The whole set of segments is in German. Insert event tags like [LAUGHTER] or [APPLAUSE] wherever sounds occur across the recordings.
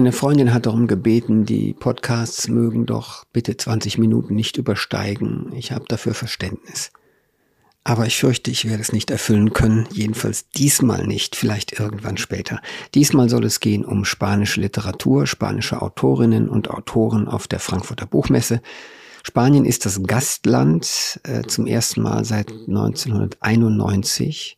Eine Freundin hat darum gebeten, die Podcasts mögen doch bitte 20 Minuten nicht übersteigen. Ich habe dafür Verständnis. Aber ich fürchte, ich werde es nicht erfüllen können, jedenfalls diesmal nicht, vielleicht irgendwann später. Diesmal soll es gehen um spanische Literatur, spanische Autorinnen und Autoren auf der Frankfurter Buchmesse. Spanien ist das Gastland äh, zum ersten Mal seit 1991.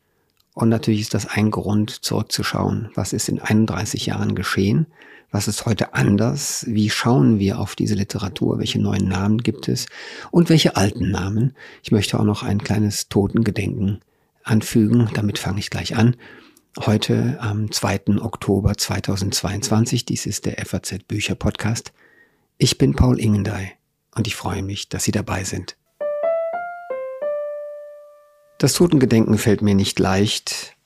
Und natürlich ist das ein Grund, zurückzuschauen, was ist in 31 Jahren geschehen. Was ist heute anders? Wie schauen wir auf diese Literatur? Welche neuen Namen gibt es? Und welche alten Namen? Ich möchte auch noch ein kleines Totengedenken anfügen. Damit fange ich gleich an. Heute am 2. Oktober 2022. Dies ist der FAZ Bücher Podcast. Ich bin Paul Ingendey und ich freue mich, dass Sie dabei sind. Das Totengedenken fällt mir nicht leicht,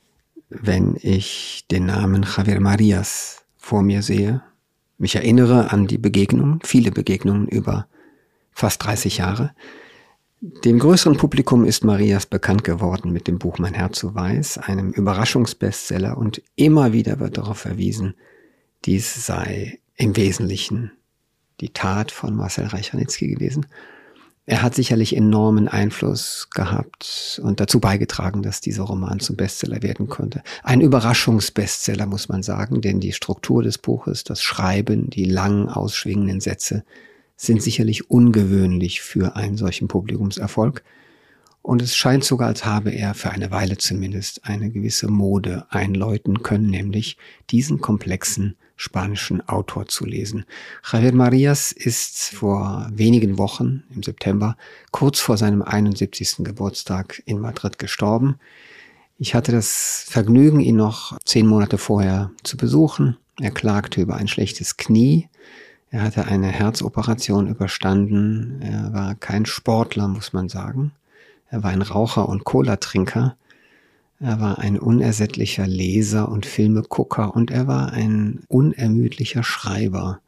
wenn ich den Namen Javier Marias vor mir sehe, mich erinnere an die Begegnungen, viele Begegnungen über fast 30 Jahre. Dem größeren Publikum ist Marias bekannt geworden mit dem Buch Mein Herz so weiß, einem Überraschungsbestseller. Und immer wieder wird darauf verwiesen, dies sei im Wesentlichen die Tat von Marcel Reich-Ranitzky gewesen er hat sicherlich enormen Einfluss gehabt und dazu beigetragen, dass dieser Roman zum Bestseller werden konnte. Ein Überraschungsbestseller, muss man sagen, denn die Struktur des Buches, das Schreiben, die lang ausschwingenden Sätze sind sicherlich ungewöhnlich für einen solchen Publikumserfolg. Und es scheint sogar, als habe er für eine Weile zumindest eine gewisse Mode einläuten können, nämlich diesen komplexen spanischen Autor zu lesen. Javier Marias ist vor wenigen Wochen im September, kurz vor seinem 71. Geburtstag in Madrid gestorben. Ich hatte das Vergnügen, ihn noch zehn Monate vorher zu besuchen. Er klagte über ein schlechtes Knie. Er hatte eine Herzoperation überstanden. Er war kein Sportler, muss man sagen. Er war ein Raucher und Cola-Trinker. Er war ein unersättlicher Leser und Filmegucker und er war ein unermüdlicher Schreiber.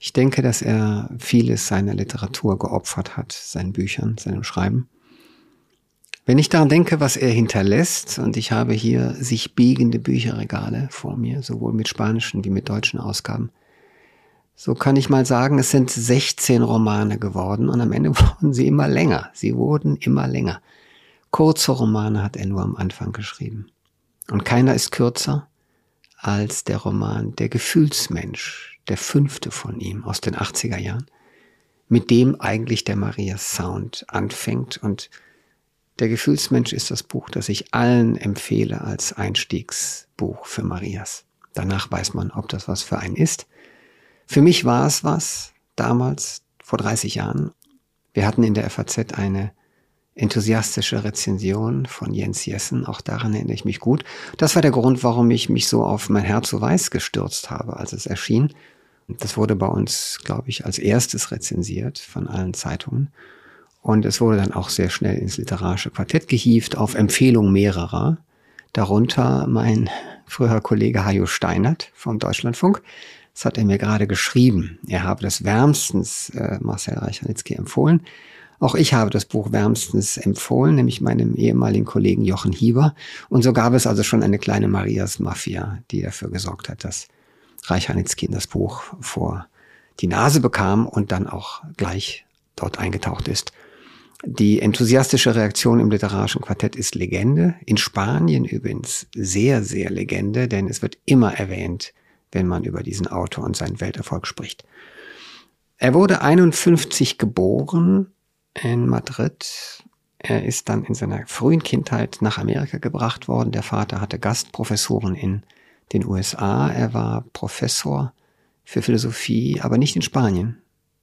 Ich denke, dass er vieles seiner Literatur geopfert hat, seinen Büchern, seinem Schreiben. Wenn ich daran denke, was er hinterlässt, und ich habe hier sich biegende Bücherregale vor mir, sowohl mit spanischen wie mit deutschen Ausgaben, so kann ich mal sagen, es sind 16 Romane geworden und am Ende [LAUGHS] wurden sie immer länger. Sie wurden immer länger. Kurze Romane hat er nur am Anfang geschrieben. Und keiner ist kürzer als der Roman Der Gefühlsmensch, der fünfte von ihm aus den 80er Jahren, mit dem eigentlich der Maria Sound anfängt. Und Der Gefühlsmensch ist das Buch, das ich allen empfehle als Einstiegsbuch für Marias. Danach weiß man, ob das was für einen ist. Für mich war es was, damals, vor 30 Jahren. Wir hatten in der FAZ eine enthusiastische Rezension von Jens Jessen. Auch daran erinnere ich mich gut. Das war der Grund, warum ich mich so auf mein Herz so weiß gestürzt habe, als es erschien. Das wurde bei uns, glaube ich, als erstes rezensiert von allen Zeitungen. Und es wurde dann auch sehr schnell ins literarische Quartett gehievt, auf Empfehlung mehrerer. Darunter mein früherer Kollege Hajo Steinert vom Deutschlandfunk. Das hat er mir gerade geschrieben. Er habe das wärmstens äh, Marcel Reichernitzky empfohlen. Auch ich habe das Buch wärmstens empfohlen, nämlich meinem ehemaligen Kollegen Jochen Hieber. Und so gab es also schon eine kleine Marias Mafia, die dafür gesorgt hat, dass Reichanitzky das Buch vor die Nase bekam und dann auch gleich dort eingetaucht ist. Die enthusiastische Reaktion im literarischen Quartett ist Legende. In Spanien übrigens sehr, sehr Legende, denn es wird immer erwähnt, wenn man über diesen Autor und seinen Welterfolg spricht. Er wurde 51 geboren, in Madrid. Er ist dann in seiner frühen Kindheit nach Amerika gebracht worden. Der Vater hatte Gastprofessoren in den USA. Er war Professor für Philosophie, aber nicht in Spanien.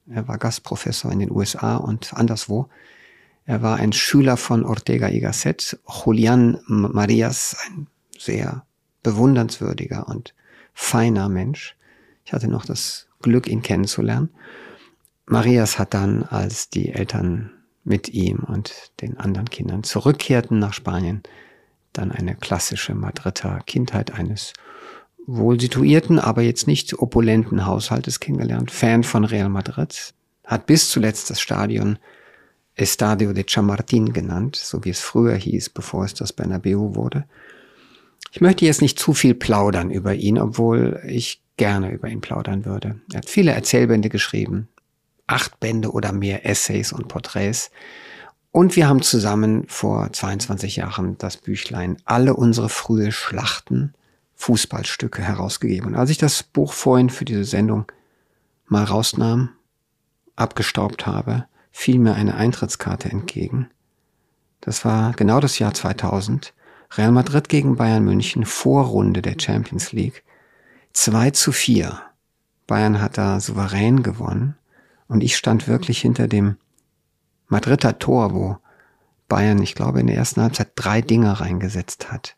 Er war Gastprofessor in den USA und anderswo. Er war ein Schüler von Ortega y Gasset, Julian Marias, ein sehr bewundernswürdiger und feiner Mensch. Ich hatte noch das Glück, ihn kennenzulernen. Marias hat dann, als die Eltern mit ihm und den anderen Kindern zurückkehrten nach Spanien, dann eine klassische Madrider Kindheit eines wohl situierten, aber jetzt nicht opulenten Haushaltes kennengelernt, Fan von Real Madrid, hat bis zuletzt das Stadion Estadio de Chamartin genannt, so wie es früher hieß, bevor es das Bernabeu wurde. Ich möchte jetzt nicht zu viel plaudern über ihn, obwohl ich gerne über ihn plaudern würde. Er hat viele Erzählbände geschrieben, acht Bände oder mehr Essays und Porträts. Und wir haben zusammen vor 22 Jahren das Büchlein Alle unsere frühe Schlachten, Fußballstücke herausgegeben. Und als ich das Buch vorhin für diese Sendung mal rausnahm, abgestaubt habe, fiel mir eine Eintrittskarte entgegen. Das war genau das Jahr 2000. Real Madrid gegen Bayern München, Vorrunde der Champions League. 2 zu 4. Bayern hat da souverän gewonnen. Und ich stand wirklich hinter dem Madrider Tor, wo Bayern, ich glaube, in der ersten Halbzeit drei Dinger reingesetzt hat.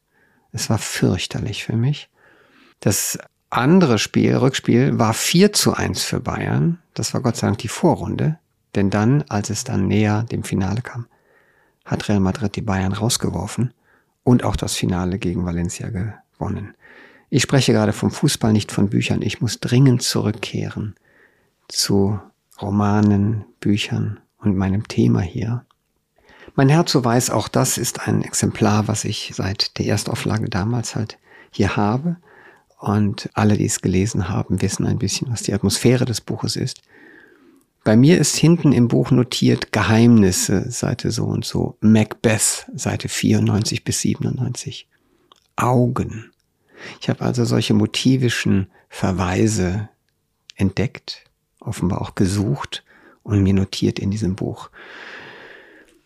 Es war fürchterlich für mich. Das andere Spiel, Rückspiel, war 4 zu 1 für Bayern. Das war Gott sei Dank die Vorrunde. Denn dann, als es dann näher dem Finale kam, hat Real Madrid die Bayern rausgeworfen und auch das Finale gegen Valencia gewonnen. Ich spreche gerade vom Fußball, nicht von Büchern. Ich muss dringend zurückkehren zu Romanen, Büchern und meinem Thema hier. Mein Herz so weiß, auch das ist ein Exemplar, was ich seit der Erstauflage damals halt hier habe. Und alle, die es gelesen haben, wissen ein bisschen, was die Atmosphäre des Buches ist. Bei mir ist hinten im Buch notiert Geheimnisse, Seite so und so, Macbeth, Seite 94 bis 97, Augen. Ich habe also solche motivischen Verweise entdeckt, offenbar auch gesucht und mir notiert in diesem Buch.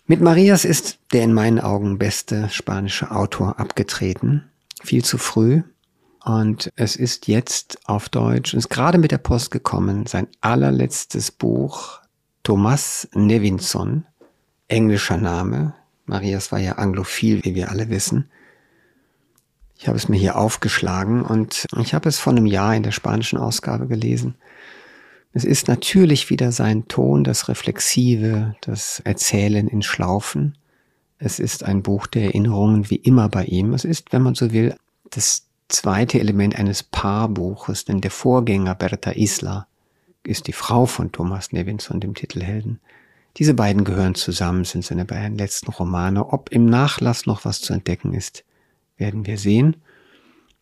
Mit Marias ist der in meinen Augen beste spanische Autor abgetreten, viel zu früh. Und es ist jetzt auf Deutsch, ist gerade mit der Post gekommen, sein allerletztes Buch, Thomas Nevinson, englischer Name. Marias war ja anglophil, wie wir alle wissen. Ich habe es mir hier aufgeschlagen und ich habe es vor einem Jahr in der spanischen Ausgabe gelesen. Es ist natürlich wieder sein Ton, das Reflexive, das Erzählen in Schlaufen. Es ist ein Buch der Erinnerungen wie immer bei ihm. Es ist, wenn man so will, das zweite Element eines Paarbuches, denn der Vorgänger Berta Isla ist die Frau von Thomas Nevinson, dem Titelhelden. Diese beiden gehören zusammen, sind seine beiden letzten Romane. Ob im Nachlass noch was zu entdecken ist, werden wir sehen.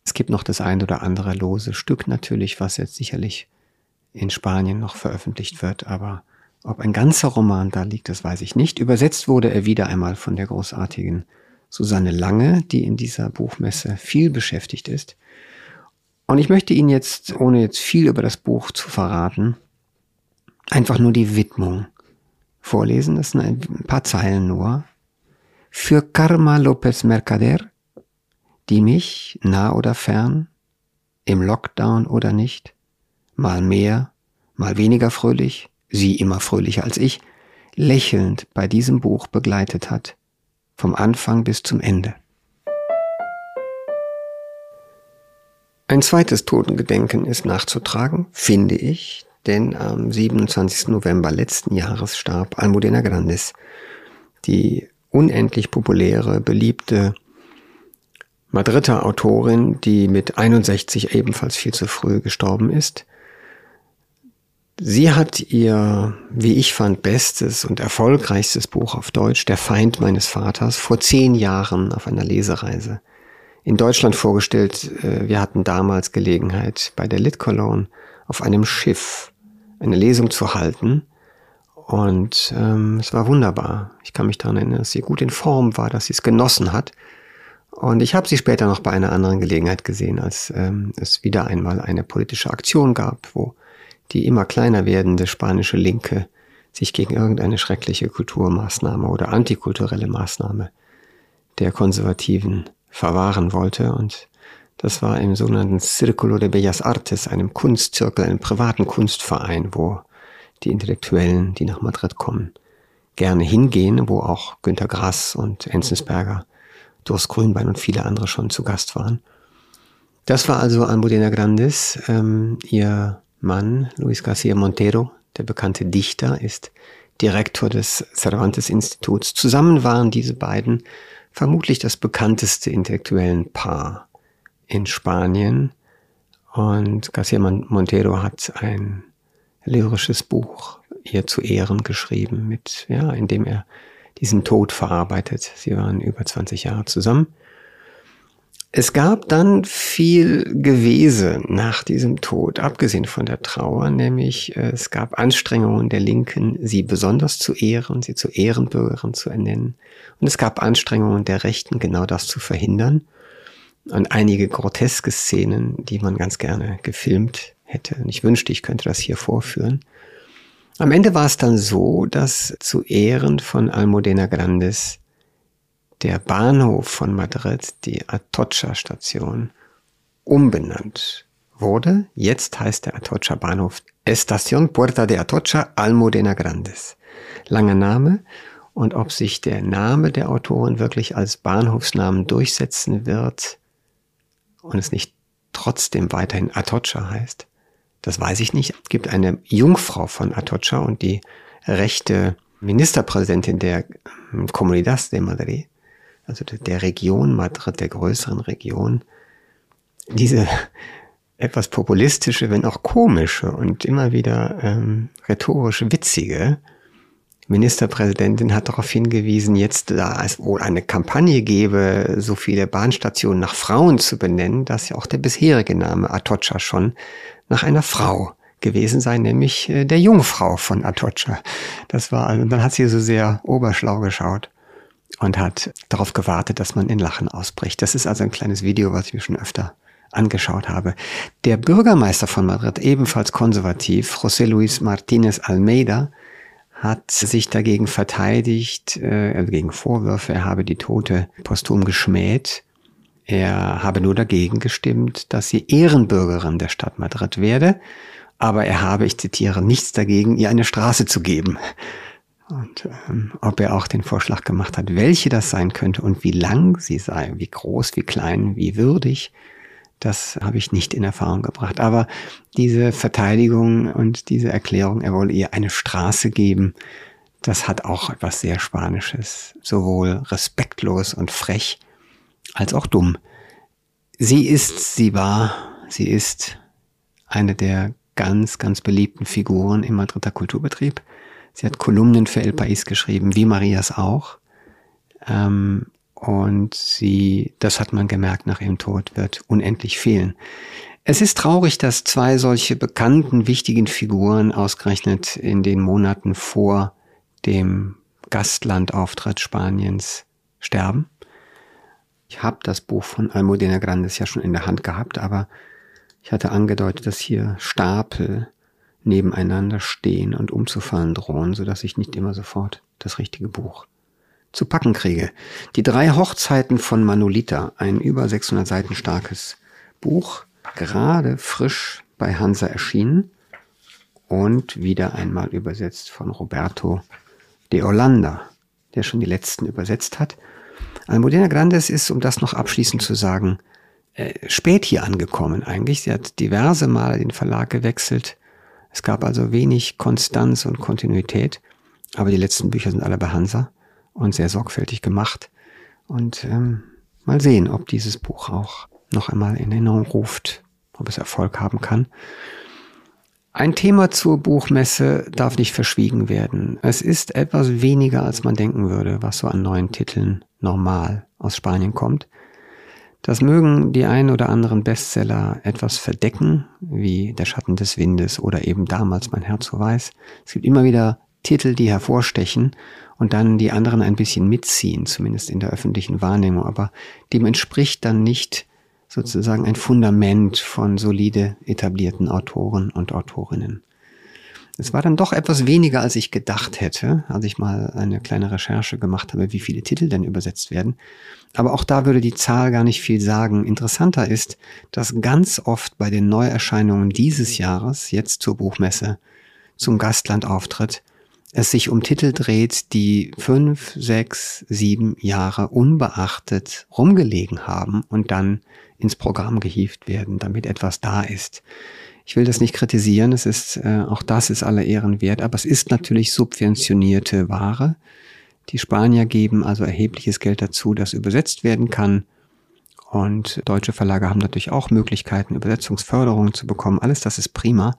Es gibt noch das ein oder andere lose Stück natürlich, was jetzt sicherlich in Spanien noch veröffentlicht wird, aber ob ein ganzer Roman da liegt, das weiß ich nicht. Übersetzt wurde er wieder einmal von der großartigen Susanne Lange, die in dieser Buchmesse viel beschäftigt ist. Und ich möchte Ihnen jetzt, ohne jetzt viel über das Buch zu verraten, einfach nur die Widmung vorlesen. Das sind ein paar Zeilen nur. Für Karma López Mercader, die mich, nah oder fern, im Lockdown oder nicht, mal mehr, mal weniger fröhlich, sie immer fröhlicher als ich, lächelnd bei diesem Buch begleitet hat, vom Anfang bis zum Ende. Ein zweites Totengedenken ist nachzutragen, finde ich, denn am 27. November letzten Jahres starb Almudena Grandes, die unendlich populäre, beliebte Madrider Autorin, die mit 61 ebenfalls viel zu früh gestorben ist. Sie hat ihr, wie ich fand, bestes und erfolgreichstes Buch auf Deutsch, Der Feind meines Vaters, vor zehn Jahren auf einer Lesereise in Deutschland vorgestellt. Äh, wir hatten damals Gelegenheit, bei der Lit Cologne auf einem Schiff eine Lesung zu halten. Und ähm, es war wunderbar. Ich kann mich daran erinnern, dass sie gut in Form war, dass sie es genossen hat. Und ich habe sie später noch bei einer anderen Gelegenheit gesehen, als ähm, es wieder einmal eine politische Aktion gab, wo die immer kleiner werdende spanische Linke sich gegen irgendeine schreckliche Kulturmaßnahme oder antikulturelle Maßnahme der Konservativen verwahren wollte. Und das war im sogenannten Círculo de Bellas Artes, einem Kunstzirkel, einem privaten Kunstverein, wo die Intellektuellen, die nach Madrid kommen, gerne hingehen, wo auch Günter Grass und Enzensberger, Durst Grünbein und viele andere schon zu Gast waren. Das war also Almudena Grandes, ähm, ihr Mann, Luis García Montero, der bekannte Dichter, ist Direktor des Cervantes Instituts. Zusammen waren diese beiden vermutlich das bekannteste intellektuellen Paar in Spanien. Und García Montero hat ein lyrisches Buch ihr zu Ehren geschrieben, mit, ja, in dem er diesen Tod verarbeitet. Sie waren über 20 Jahre zusammen. Es gab dann viel Gewese nach diesem Tod, abgesehen von der Trauer, nämlich äh, es gab Anstrengungen der Linken, sie besonders zu ehren, sie zu Ehrenbürgerin zu ernennen. Und es gab Anstrengungen der Rechten, genau das zu verhindern. Und einige groteske Szenen, die man ganz gerne gefilmt hätte. Und ich wünschte, ich könnte das hier vorführen. Am Ende war es dann so, dass zu Ehren von Almudena Grandes der Bahnhof von Madrid, die Atocha-Station, umbenannt wurde. Jetzt heißt der Atocha Bahnhof Estación Puerta de Atocha Almudena Grandes. Langer Name. Und ob sich der Name der Autorin wirklich als Bahnhofsnamen durchsetzen wird und es nicht trotzdem weiterhin Atocha heißt, das weiß ich nicht. Es gibt eine Jungfrau von Atocha und die rechte Ministerpräsidentin der Comunidad de Madrid also der Region Madrid, der größeren Region, diese etwas populistische, wenn auch komische und immer wieder ähm, rhetorisch witzige Ministerpräsidentin hat darauf hingewiesen, jetzt da es wohl eine Kampagne gebe, so viele Bahnstationen nach Frauen zu benennen, dass ja auch der bisherige Name Atocha schon nach einer Frau gewesen sei, nämlich äh, der Jungfrau von Atocha. Das war, also dann hat sie so sehr oberschlau geschaut und hat darauf gewartet, dass man in Lachen ausbricht. Das ist also ein kleines Video, was ich mir schon öfter angeschaut habe. Der Bürgermeister von Madrid, ebenfalls konservativ, José Luis Martínez Almeida, hat sich dagegen verteidigt, äh, also gegen Vorwürfe, er habe die Tote posthum geschmäht. Er habe nur dagegen gestimmt, dass sie Ehrenbürgerin der Stadt Madrid werde, aber er habe, ich zitiere, nichts dagegen, ihr eine Straße zu geben. Und ähm, ob er auch den Vorschlag gemacht hat, welche das sein könnte und wie lang sie sei, wie groß, wie klein, wie würdig, das habe ich nicht in Erfahrung gebracht. Aber diese Verteidigung und diese Erklärung, er wolle ihr eine Straße geben, das hat auch etwas sehr Spanisches, sowohl respektlos und frech als auch dumm. Sie ist, sie war, sie ist eine der ganz, ganz beliebten Figuren im Madrider Kulturbetrieb. Sie hat Kolumnen für El País geschrieben, wie Marias auch. Ähm, und sie, das hat man gemerkt nach ihrem Tod, wird unendlich fehlen. Es ist traurig, dass zwei solche bekannten, wichtigen Figuren ausgerechnet in den Monaten vor dem Gastlandauftritt Spaniens sterben. Ich habe das Buch von Almudena Grandes ja schon in der Hand gehabt, aber ich hatte angedeutet, dass hier Stapel nebeneinander stehen und umzufallen drohen, so dass ich nicht immer sofort das richtige Buch zu packen kriege. Die drei Hochzeiten von Manolita, ein über 600 Seiten starkes Buch, gerade frisch bei Hansa erschienen und wieder einmal übersetzt von Roberto de Hollanda, der schon die letzten übersetzt hat. Almudena Grandes ist, um das noch abschließend zu sagen, äh, spät hier angekommen eigentlich. Sie hat diverse Male den Verlag gewechselt, es gab also wenig Konstanz und Kontinuität, aber die letzten Bücher sind alle bei Hansa und sehr sorgfältig gemacht. Und ähm, mal sehen, ob dieses Buch auch noch einmal in Erinnerung ruft, ob es Erfolg haben kann. Ein Thema zur Buchmesse darf nicht verschwiegen werden. Es ist etwas weniger, als man denken würde, was so an neuen Titeln normal aus Spanien kommt. Das mögen die ein oder anderen Bestseller etwas verdecken, wie Der Schatten des Windes oder eben damals Mein Herz so weiß. Es gibt immer wieder Titel, die hervorstechen und dann die anderen ein bisschen mitziehen, zumindest in der öffentlichen Wahrnehmung, aber dem entspricht dann nicht sozusagen ein Fundament von solide etablierten Autoren und Autorinnen. Es war dann doch etwas weniger, als ich gedacht hätte, als ich mal eine kleine Recherche gemacht habe, wie viele Titel denn übersetzt werden. Aber auch da würde die Zahl gar nicht viel sagen. Interessanter ist, dass ganz oft bei den Neuerscheinungen dieses Jahres, jetzt zur Buchmesse, zum Gastlandauftritt, es sich um Titel dreht, die fünf, sechs, sieben Jahre unbeachtet rumgelegen haben und dann ins Programm gehievt werden, damit etwas da ist. Ich will das nicht kritisieren, es ist, äh, auch das ist aller Ehren wert, aber es ist natürlich subventionierte Ware. Die Spanier geben also erhebliches Geld dazu, dass übersetzt werden kann. Und deutsche Verlage haben natürlich auch Möglichkeiten, Übersetzungsförderungen zu bekommen. Alles das ist prima.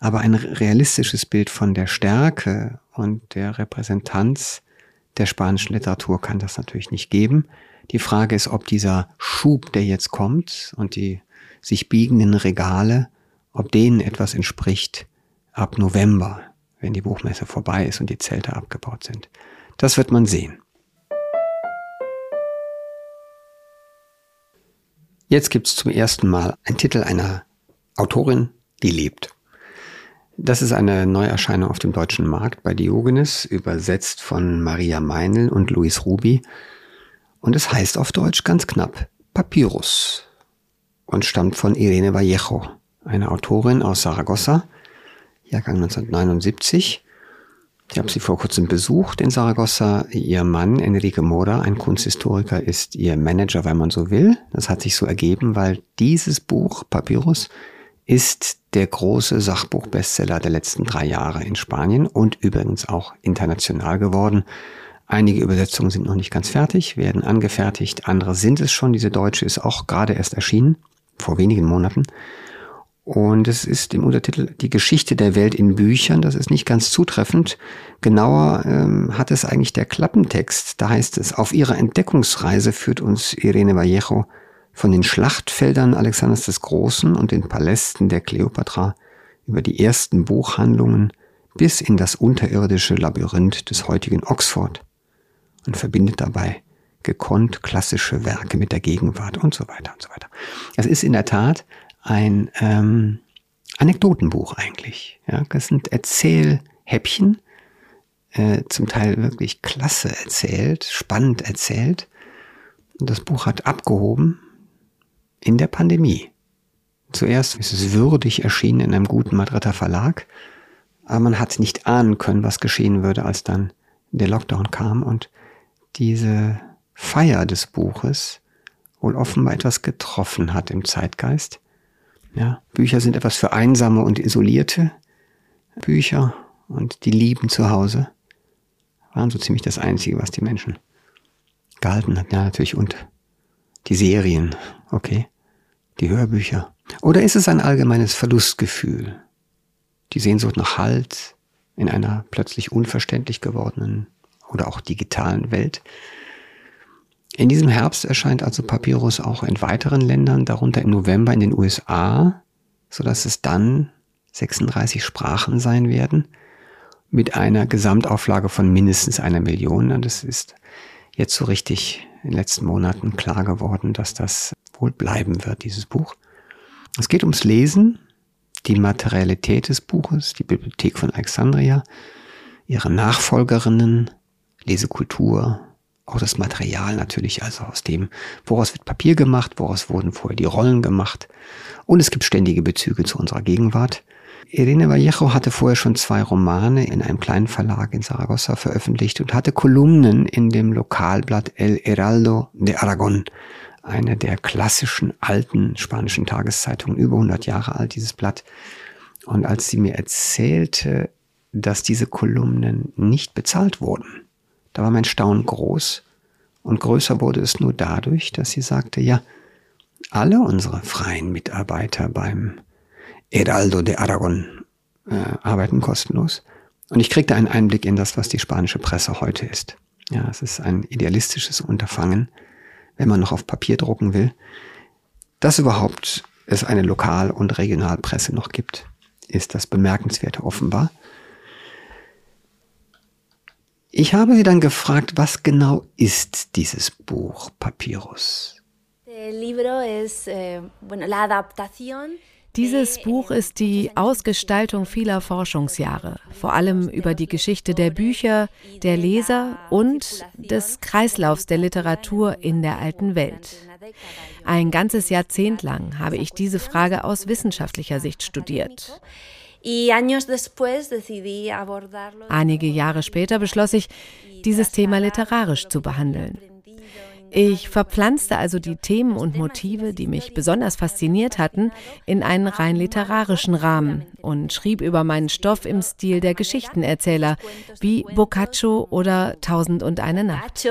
Aber ein realistisches Bild von der Stärke und der Repräsentanz der spanischen Literatur kann das natürlich nicht geben. Die Frage ist, ob dieser Schub, der jetzt kommt und die sich biegenden Regale, ob denen etwas entspricht ab November, wenn die Buchmesse vorbei ist und die Zelte abgebaut sind. Das wird man sehen. Jetzt gibt es zum ersten Mal einen Titel einer Autorin, die lebt. Das ist eine Neuerscheinung auf dem deutschen Markt bei Diogenes, übersetzt von Maria Meinl und Luis Ruby. Und es heißt auf Deutsch ganz knapp Papyrus und stammt von Irene Vallejo, eine Autorin aus Saragossa, Jahrgang 1979. Ich habe sie vor kurzem besucht in Saragossa. Ihr Mann, Enrique Mora, ein Kunsthistoriker, ist ihr Manager, wenn man so will. Das hat sich so ergeben, weil dieses Buch, Papyrus, ist der große Sachbuchbestseller der letzten drei Jahre in Spanien und übrigens auch international geworden. Einige Übersetzungen sind noch nicht ganz fertig, werden angefertigt, andere sind es schon. Diese deutsche ist auch gerade erst erschienen, vor wenigen Monaten. Und es ist im Untertitel Die Geschichte der Welt in Büchern. Das ist nicht ganz zutreffend. Genauer ähm, hat es eigentlich der Klappentext. Da heißt es, auf ihrer Entdeckungsreise führt uns Irene Vallejo von den Schlachtfeldern Alexanders des Großen und den Palästen der Kleopatra über die ersten Buchhandlungen bis in das unterirdische Labyrinth des heutigen Oxford und verbindet dabei gekonnt klassische Werke mit der Gegenwart und so weiter und so weiter. Es ist in der Tat ein ähm, Anekdotenbuch eigentlich. Ja, das sind Erzählhäppchen, äh, zum Teil wirklich klasse erzählt, spannend erzählt. Und das Buch hat abgehoben in der Pandemie. Zuerst ist es würdig erschienen in einem guten Madrider Verlag, aber man hat nicht ahnen können, was geschehen würde, als dann der Lockdown kam und diese Feier des Buches wohl offenbar etwas getroffen hat im Zeitgeist. Ja, Bücher sind etwas für einsame und isolierte Bücher und die Lieben zu Hause waren so ziemlich das Einzige, was die Menschen gehalten hat. Ja, natürlich und die Serien, okay die Hörbücher? Oder ist es ein allgemeines Verlustgefühl? Die Sehnsucht nach Halt in einer plötzlich unverständlich gewordenen oder auch digitalen Welt? In diesem Herbst erscheint also Papyrus auch in weiteren Ländern, darunter im November in den USA, so dass es dann 36 Sprachen sein werden, mit einer Gesamtauflage von mindestens einer Million. Und es ist jetzt so richtig in den letzten Monaten klar geworden, dass das wohl bleiben wird, dieses Buch. Es geht ums Lesen, die Materialität des Buches, die Bibliothek von Alexandria, ihre Nachfolgerinnen, Lesekultur, auch das Material natürlich, also aus dem, woraus wird Papier gemacht, woraus wurden vorher die Rollen gemacht. Und es gibt ständige Bezüge zu unserer Gegenwart. Irene Vallejo hatte vorher schon zwei Romane in einem kleinen Verlag in Saragossa veröffentlicht und hatte Kolumnen in dem Lokalblatt El Heraldo de Aragon, eine der klassischen alten spanischen Tageszeitungen, über 100 Jahre alt, dieses Blatt. Und als sie mir erzählte, dass diese Kolumnen nicht bezahlt wurden, da war mein Staunen groß. Und größer wurde es nur dadurch, dass sie sagte, ja, alle unsere freien Mitarbeiter beim Heraldo de Aragon äh, arbeiten kostenlos. Und ich kriegte einen Einblick in das, was die spanische Presse heute ist. Ja, es ist ein idealistisches Unterfangen, wenn man noch auf Papier drucken will. Dass überhaupt es eine Lokal- und Regionalpresse noch gibt, ist das Bemerkenswerte offenbar. Ich habe sie dann gefragt, was genau ist dieses Buch Papyrus? Eh, adaptación dieses Buch ist die Ausgestaltung vieler Forschungsjahre, vor allem über die Geschichte der Bücher, der Leser und des Kreislaufs der Literatur in der alten Welt. Ein ganzes Jahrzehnt lang habe ich diese Frage aus wissenschaftlicher Sicht studiert. Einige Jahre später beschloss ich, dieses Thema literarisch zu behandeln. Ich verpflanzte also die Themen und Motive, die mich besonders fasziniert hatten, in einen rein literarischen Rahmen und schrieb über meinen Stoff im Stil der Geschichtenerzähler, wie Boccaccio oder Tausend und eine Nacht.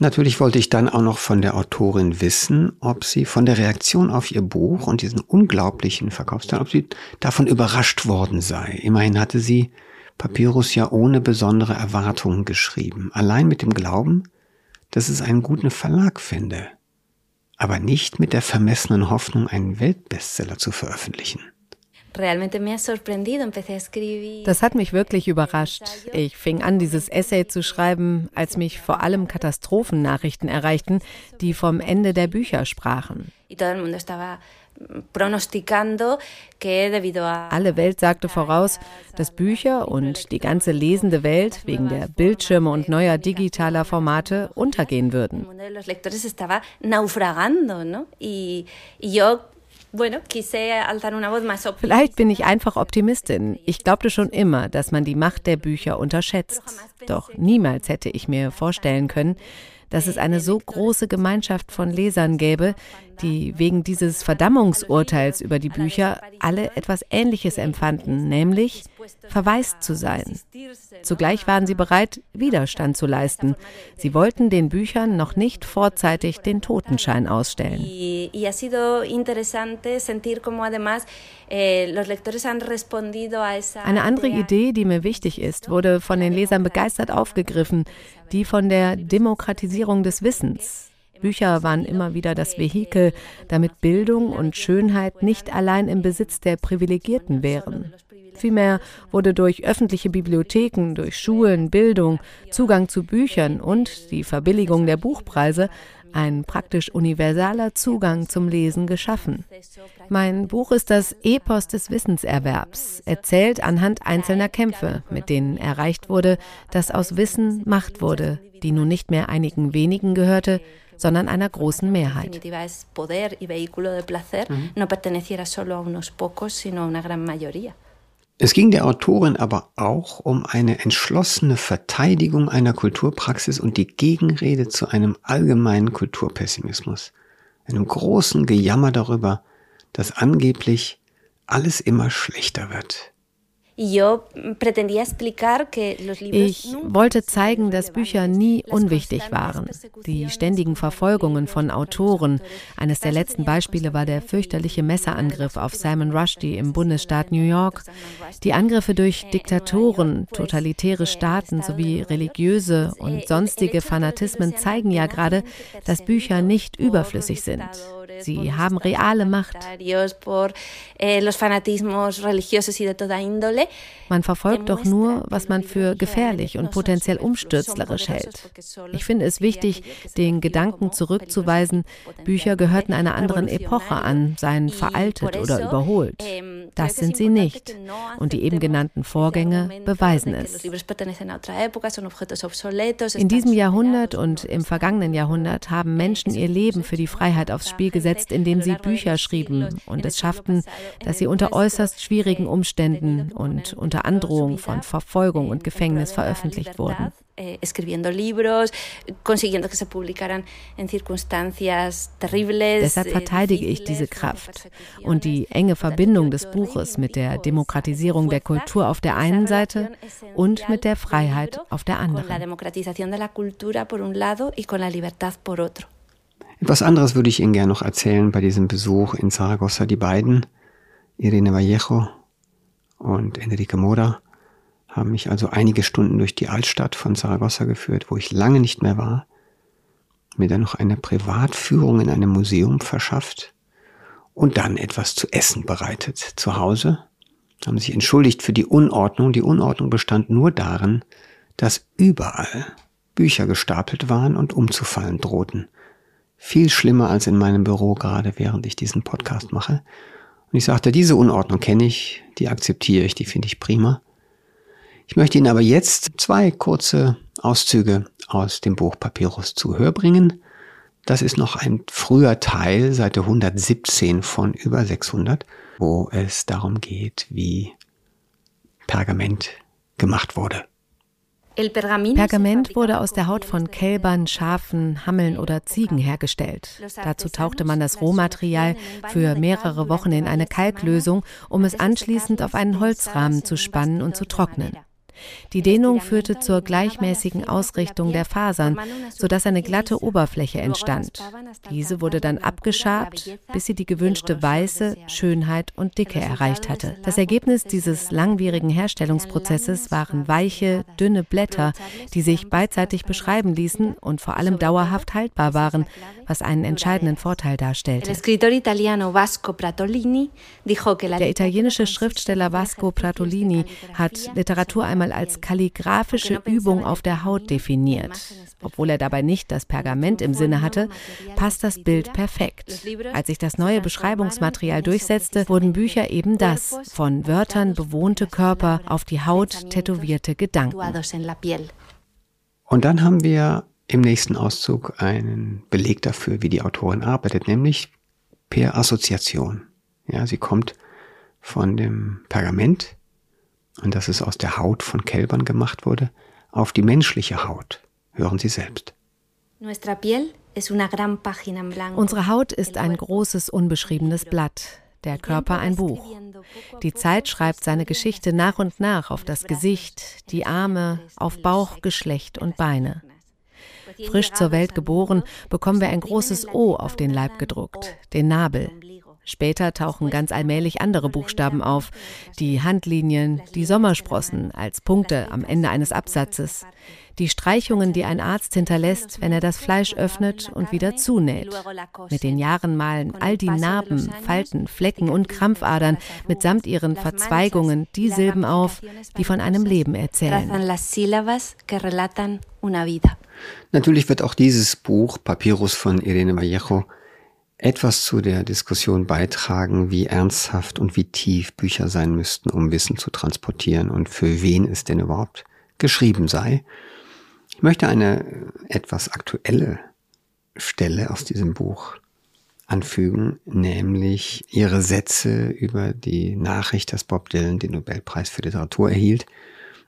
Natürlich wollte ich dann auch noch von der Autorin wissen, ob sie von der Reaktion auf ihr Buch und diesen unglaublichen Verkaufsteil, ob sie davon überrascht worden sei. Immerhin hatte sie Papyrus ja ohne besondere Erwartungen geschrieben, allein mit dem Glauben, dass es einen guten Verlag finde, aber nicht mit der vermessenen Hoffnung, einen Weltbestseller zu veröffentlichen. Das hat mich wirklich überrascht. Ich fing an, dieses Essay zu schreiben, als mich vor allem Katastrophennachrichten erreichten, die vom Ende der Bücher sprachen. Alle Welt sagte voraus, dass Bücher und die ganze lesende Welt wegen der Bildschirme und neuer digitaler Formate untergehen würden. Vielleicht bin ich einfach Optimistin. Ich glaubte schon immer, dass man die Macht der Bücher unterschätzt. Doch niemals hätte ich mir vorstellen können, dass es eine so große Gemeinschaft von Lesern gäbe, die wegen dieses Verdammungsurteils über die Bücher alle etwas Ähnliches empfanden, nämlich verwaist zu sein. Zugleich waren sie bereit, Widerstand zu leisten. Sie wollten den Büchern noch nicht vorzeitig den Totenschein ausstellen. Eh, Eine andere Idee, die mir wichtig ist, wurde von den Lesern begeistert aufgegriffen, die von der Demokratisierung des Wissens. Bücher waren immer wieder das Vehikel, damit Bildung und Schönheit nicht allein im Besitz der Privilegierten wären. Vielmehr wurde durch öffentliche Bibliotheken, durch Schulen, Bildung, Zugang zu Büchern und die Verbilligung der Buchpreise ein praktisch universaler Zugang zum Lesen geschaffen. Mein Buch ist das Epos des Wissenserwerbs, erzählt anhand einzelner Kämpfe, mit denen erreicht wurde, dass aus Wissen Macht wurde, die nun nicht mehr einigen wenigen gehörte, sondern einer großen Mehrheit. Es ging der Autorin aber auch um eine entschlossene Verteidigung einer Kulturpraxis und die Gegenrede zu einem allgemeinen Kulturpessimismus, einem großen Gejammer darüber, dass angeblich alles immer schlechter wird. Ich wollte zeigen, dass Bücher nie unwichtig waren. Die ständigen Verfolgungen von Autoren. Eines der letzten Beispiele war der fürchterliche Messerangriff auf Simon Rushdie im Bundesstaat New York. Die Angriffe durch Diktatoren, totalitäre Staaten sowie religiöse und sonstige Fanatismen zeigen ja gerade, dass Bücher nicht überflüssig sind. Sie haben reale Macht. Man verfolgt doch nur, was man für gefährlich und potenziell umstürzlerisch hält. Ich finde es wichtig, den Gedanken zurückzuweisen, Bücher gehörten einer anderen Epoche an, seien veraltet oder überholt. Das sind sie nicht. Und die eben genannten Vorgänge beweisen es. In diesem Jahrhundert und im vergangenen Jahrhundert haben Menschen ihr Leben für die Freiheit aufs Spiel gesetzt, indem sie Bücher schrieben und es schafften, dass sie unter äußerst schwierigen Umständen und unter Androhung von Verfolgung und Gefängnis veröffentlicht wurden. Deshalb eh, verteidige ich diese Kraft und die enge Verbindung des Buches mit der Demokratisierung der Kultur auf der einen Seite und mit der Freiheit auf der anderen. Etwas anderes würde ich Ihnen gerne noch erzählen bei diesem Besuch in Zaragoza. Die beiden, Irene Vallejo und Enrique Mora, haben mich also einige Stunden durch die Altstadt von Saragossa geführt, wo ich lange nicht mehr war, mir dann noch eine Privatführung in einem Museum verschafft und dann etwas zu essen bereitet zu Hause, haben sich entschuldigt für die Unordnung. Die Unordnung bestand nur darin, dass überall Bücher gestapelt waren und umzufallen drohten. Viel schlimmer als in meinem Büro gerade, während ich diesen Podcast mache. Und ich sagte, diese Unordnung kenne ich, die akzeptiere ich, die finde ich prima. Ich möchte Ihnen aber jetzt zwei kurze Auszüge aus dem Buch Papyrus zu Hör bringen. Das ist noch ein früher Teil, Seite 117 von über 600, wo es darum geht, wie Pergament gemacht wurde. Pergament wurde aus der Haut von Kälbern, Schafen, Hammeln oder Ziegen hergestellt. Dazu tauchte man das Rohmaterial für mehrere Wochen in eine Kalklösung, um es anschließend auf einen Holzrahmen zu spannen und zu trocknen. Die Dehnung führte zur gleichmäßigen Ausrichtung der Fasern, sodass eine glatte Oberfläche entstand. Diese wurde dann abgeschabt, bis sie die gewünschte Weiße, Schönheit und Dicke erreicht hatte. Das Ergebnis dieses langwierigen Herstellungsprozesses waren weiche, dünne Blätter, die sich beidseitig beschreiben ließen und vor allem dauerhaft haltbar waren, was einen entscheidenden Vorteil darstellte. Der italienische Schriftsteller Vasco Pratolini hat Literatur einmal als kalligraphische Übung auf der Haut definiert. Obwohl er dabei nicht das Pergament im Sinne hatte, passt das Bild perfekt. Als sich das neue Beschreibungsmaterial durchsetzte, wurden Bücher eben das, von Wörtern bewohnte Körper auf die Haut tätowierte Gedanken. Und dann haben wir im nächsten Auszug einen Beleg dafür, wie die Autorin arbeitet, nämlich per Assoziation. Ja, sie kommt von dem Pergament, und das es aus der Haut von Kälbern gemacht wurde, auf die menschliche Haut. Hören Sie selbst. Unsere Haut ist ein großes unbeschriebenes Blatt, der Körper ein Buch. Die Zeit schreibt seine Geschichte nach und nach auf das Gesicht, die Arme, auf Bauch, Geschlecht und Beine. Frisch zur Welt geboren, bekommen wir ein großes O auf den Leib gedruckt, den Nabel. Später tauchen ganz allmählich andere Buchstaben auf, die Handlinien, die Sommersprossen als Punkte am Ende eines Absatzes, die Streichungen, die ein Arzt hinterlässt, wenn er das Fleisch öffnet und wieder zunäht. Mit den Jahren malen all die Narben, Falten, Flecken und Krampfadern mitsamt ihren Verzweigungen die Silben auf, die von einem Leben erzählen. Natürlich wird auch dieses Buch Papyrus von Irene Vallejo etwas zu der Diskussion beitragen, wie ernsthaft und wie tief Bücher sein müssten, um Wissen zu transportieren und für wen es denn überhaupt geschrieben sei. Ich möchte eine etwas aktuelle Stelle aus diesem Buch anfügen, nämlich ihre Sätze über die Nachricht, dass Bob Dylan den Nobelpreis für Literatur erhielt.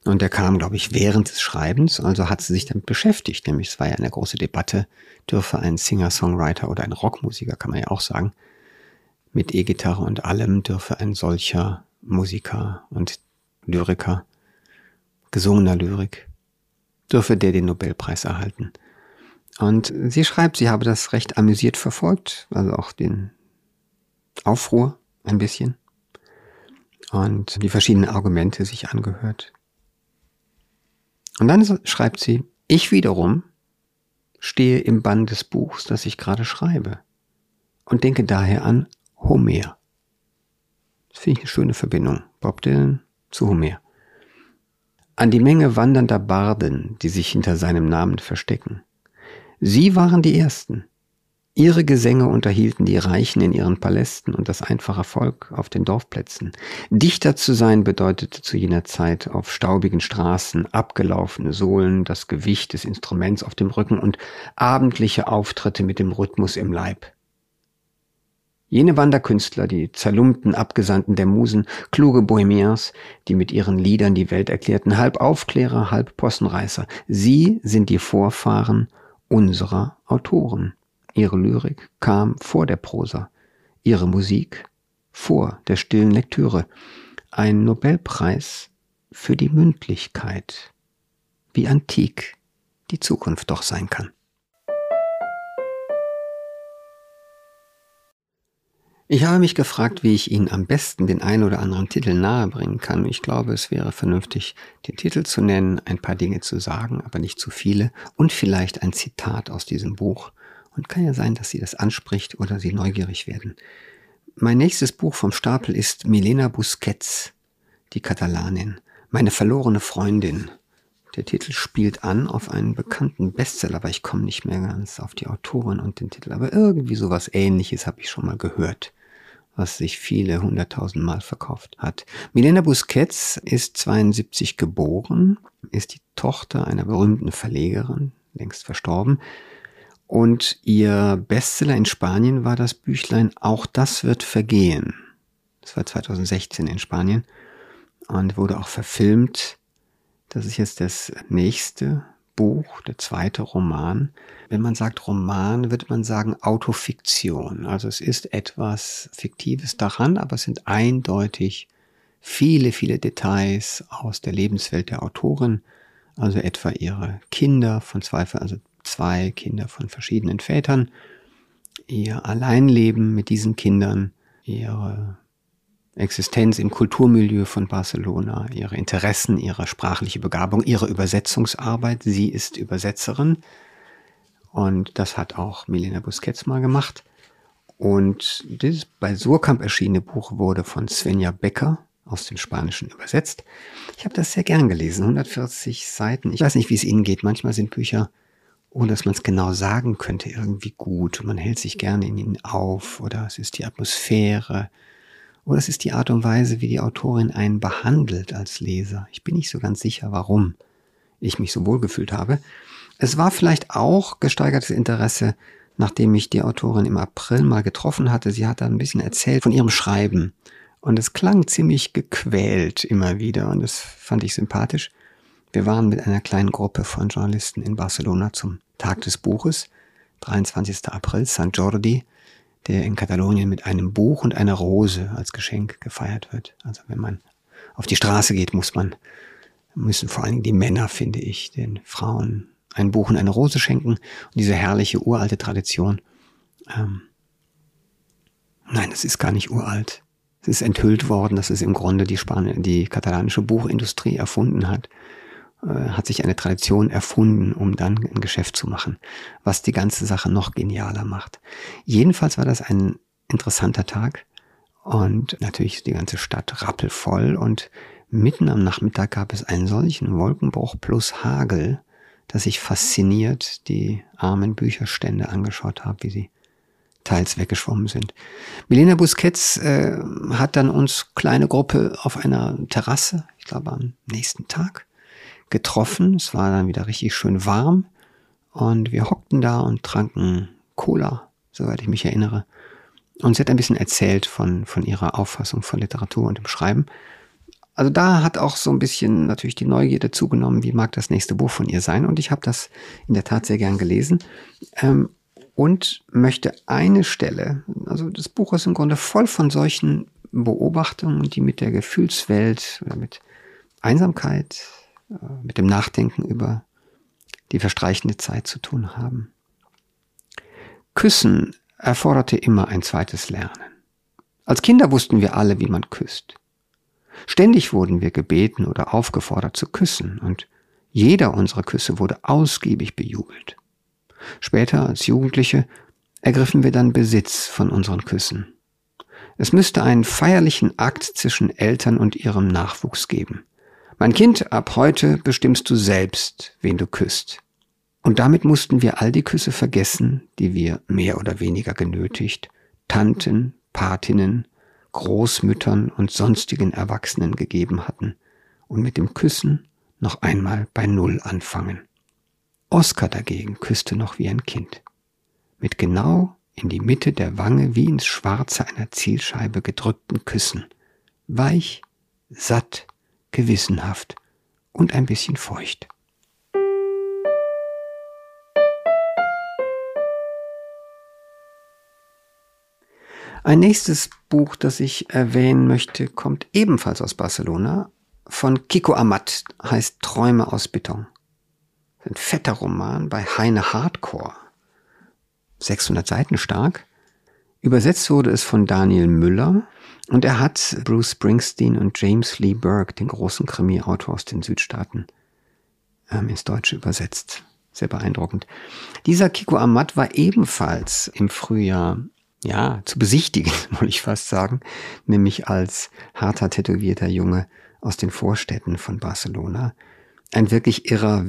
Und der kam, glaube ich, während des Schreibens, also hat sie sich damit beschäftigt, nämlich es war ja eine große Debatte, dürfe ein Singer-Songwriter oder ein Rockmusiker, kann man ja auch sagen, mit E-Gitarre und allem dürfe ein solcher Musiker und Lyriker, gesungener Lyrik, dürfe der den Nobelpreis erhalten. Und sie schreibt, sie habe das recht amüsiert verfolgt, also auch den Aufruhr ein bisschen und die verschiedenen Argumente sich angehört. Und dann schreibt sie, ich wiederum stehe im Bann des Buchs, das ich gerade schreibe und denke daher an Homer. Das finde ich eine schöne Verbindung. Bob Dylan zu Homer. An die Menge wandernder Barden, die sich hinter seinem Namen verstecken. Sie waren die Ersten, Ihre Gesänge unterhielten die Reichen in ihren Palästen und das einfache Volk auf den Dorfplätzen. Dichter zu sein bedeutete zu jener Zeit auf staubigen Straßen abgelaufene Sohlen, das Gewicht des Instruments auf dem Rücken und abendliche Auftritte mit dem Rhythmus im Leib. Jene Wanderkünstler, die zerlumpten Abgesandten der Musen, kluge Bohemiens, die mit ihren Liedern die Welt erklärten, halb Aufklärer, halb Possenreißer, sie sind die Vorfahren unserer Autoren. Ihre Lyrik kam vor der Prosa, ihre Musik vor der stillen Lektüre. Ein Nobelpreis für die Mündlichkeit. Wie antik die Zukunft doch sein kann. Ich habe mich gefragt, wie ich Ihnen am besten den einen oder anderen Titel nahebringen kann. Ich glaube, es wäre vernünftig, den Titel zu nennen, ein paar Dinge zu sagen, aber nicht zu viele und vielleicht ein Zitat aus diesem Buch. Und kann ja sein, dass Sie das anspricht oder Sie neugierig werden. Mein nächstes Buch vom Stapel ist Milena Busquets, die Katalanin, meine verlorene Freundin. Der Titel spielt an auf einen bekannten Bestseller, aber ich komme nicht mehr ganz auf die Autorin und den Titel. Aber irgendwie sowas ähnliches habe ich schon mal gehört, was sich viele hunderttausend Mal verkauft hat. Milena Busquets ist 72 geboren, ist die Tochter einer berühmten Verlegerin, längst verstorben, und ihr Bestseller in Spanien war das Büchlein Auch das wird vergehen. Das war 2016 in Spanien und wurde auch verfilmt. Das ist jetzt das nächste Buch, der zweite Roman. Wenn man sagt Roman, würde man sagen Autofiktion. Also es ist etwas Fiktives daran, aber es sind eindeutig viele, viele Details aus der Lebenswelt der Autorin, also etwa ihre Kinder von zwei, also zwei Kinder von verschiedenen Vätern, ihr Alleinleben mit diesen Kindern, ihre Existenz im Kulturmilieu von Barcelona, ihre Interessen, ihre sprachliche Begabung, ihre Übersetzungsarbeit. Sie ist Übersetzerin und das hat auch Milena Busquets mal gemacht. Und dieses bei Surkamp erschienene Buch wurde von Svenja Becker aus dem Spanischen übersetzt. Ich habe das sehr gern gelesen, 140 Seiten. Ich weiß nicht, wie es Ihnen geht. Manchmal sind Bücher, ohne dass man es genau sagen könnte, irgendwie gut. Man hält sich gerne in ihnen auf oder es ist die Atmosphäre oder es ist die Art und Weise, wie die Autorin einen behandelt als Leser. Ich bin nicht so ganz sicher, warum ich mich so wohl gefühlt habe. Es war vielleicht auch gesteigertes Interesse, nachdem ich die Autorin im April mal getroffen hatte. Sie hat da ein bisschen erzählt von ihrem Schreiben. Und es klang ziemlich gequält immer wieder und das fand ich sympathisch. Wir waren mit einer kleinen Gruppe von Journalisten in Barcelona zum Tag des Buches, 23. April, San Jordi der in Katalonien mit einem Buch und einer Rose als Geschenk gefeiert wird. Also wenn man auf die Straße geht, muss man, müssen vor allen Dingen die Männer, finde ich, den Frauen ein Buch und eine Rose schenken. Und diese herrliche uralte Tradition, ähm, nein, es ist gar nicht uralt. Es ist enthüllt worden, dass es im Grunde die, Span die katalanische Buchindustrie erfunden hat. Äh, hat sich eine Tradition erfunden, um dann ein Geschäft zu machen, was die ganze Sache noch genialer macht. Jedenfalls war das ein interessanter Tag und natürlich die ganze Stadt rappelvoll und mitten am Nachmittag gab es einen solchen Wolkenbruch plus Hagel, dass ich fasziniert die armen Bücherstände angeschaut habe, wie sie teils weggeschwommen sind. Milena Busquets äh, hat dann uns kleine Gruppe auf einer Terrasse, ich glaube am nächsten Tag, getroffen. Es war dann wieder richtig schön warm und wir hockten da und tranken Cola, soweit ich mich erinnere. Und sie hat ein bisschen erzählt von, von ihrer Auffassung von Literatur und dem Schreiben. Also da hat auch so ein bisschen natürlich die Neugierde zugenommen, wie mag das nächste Buch von ihr sein. Und ich habe das in der Tat sehr gern gelesen. Ähm, und möchte eine Stelle, also das Buch ist im Grunde voll von solchen Beobachtungen, die mit der Gefühlswelt oder mit Einsamkeit, mit dem Nachdenken über die verstreichende Zeit zu tun haben. Küssen erforderte immer ein zweites Lernen. Als Kinder wussten wir alle, wie man küsst. Ständig wurden wir gebeten oder aufgefordert zu küssen und jeder unserer Küsse wurde ausgiebig bejubelt. Später als Jugendliche ergriffen wir dann Besitz von unseren Küssen. Es müsste einen feierlichen Akt zwischen Eltern und ihrem Nachwuchs geben. Mein Kind, ab heute bestimmst du selbst, wen du küsst. Und damit mussten wir all die Küsse vergessen, die wir mehr oder weniger genötigt, Tanten, Patinnen, Großmüttern und sonstigen Erwachsenen gegeben hatten, und mit dem Küssen noch einmal bei Null anfangen. Oskar dagegen küsste noch wie ein Kind, mit genau in die Mitte der Wange wie ins Schwarze einer Zielscheibe gedrückten Küssen, weich, satt, gewissenhaft und ein bisschen feucht. Ein nächstes Buch, das ich erwähnen möchte, kommt ebenfalls aus Barcelona, von Kiko Amat, heißt Träume aus Beton. Ein fetter Roman bei Heine Hardcore. 600 Seiten stark. Übersetzt wurde es von Daniel Müller und er hat Bruce Springsteen und James Lee Burke, den großen Krimi-Autor aus den Südstaaten, ähm, ins Deutsche übersetzt. Sehr beeindruckend. Dieser Kiko Amat war ebenfalls im Frühjahr, ja, zu besichtigen, [LAUGHS] wollte ich fast sagen, nämlich als harter tätowierter Junge aus den Vorstädten von Barcelona. Ein wirklich irrer,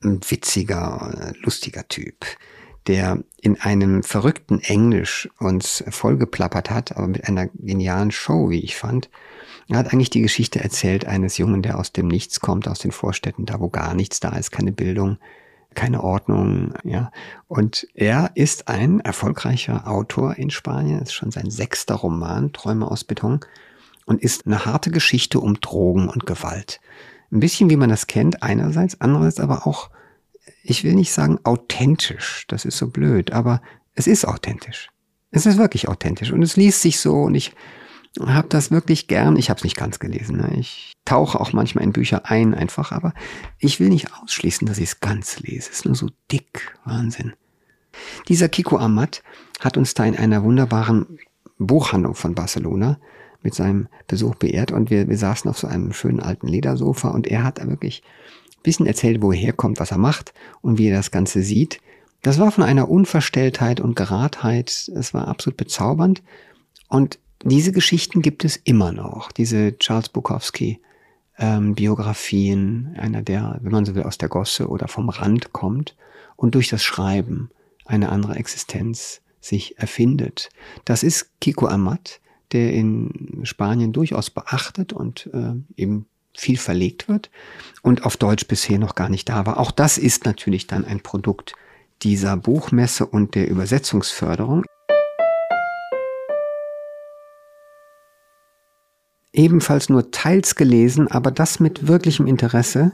witziger, lustiger Typ der in einem verrückten Englisch uns vollgeplappert hat, aber mit einer genialen Show, wie ich fand. Er hat eigentlich die Geschichte erzählt eines Jungen, der aus dem Nichts kommt, aus den Vorstädten, da wo gar nichts da ist, keine Bildung, keine Ordnung, ja. Und er ist ein erfolgreicher Autor in Spanien, das ist schon sein sechster Roman, Träume aus Beton, und ist eine harte Geschichte um Drogen und Gewalt. Ein bisschen wie man das kennt, einerseits, andererseits aber auch ich will nicht sagen authentisch, das ist so blöd, aber es ist authentisch. Es ist wirklich authentisch und es liest sich so und ich habe das wirklich gern. Ich habe es nicht ganz gelesen. Ne? Ich tauche auch manchmal in Bücher ein, einfach, aber ich will nicht ausschließen, dass ich es ganz lese. Es ist nur so dick. Wahnsinn. Dieser Kiko Amat hat uns da in einer wunderbaren Buchhandlung von Barcelona mit seinem Besuch beehrt und wir, wir saßen auf so einem schönen alten Ledersofa und er hat da wirklich bisschen erzählt, wo er herkommt, was er macht und wie er das Ganze sieht. Das war von einer Unverstelltheit und Geradheit, es war absolut bezaubernd und diese Geschichten gibt es immer noch, diese Charles Bukowski ähm, Biografien, einer der, wenn man so will, aus der Gosse oder vom Rand kommt und durch das Schreiben eine andere Existenz sich erfindet. Das ist Kiko Amat, der in Spanien durchaus beachtet und äh, eben viel verlegt wird und auf Deutsch bisher noch gar nicht da war. Auch das ist natürlich dann ein Produkt dieser Buchmesse und der Übersetzungsförderung. Ebenfalls nur teils gelesen, aber das mit wirklichem Interesse.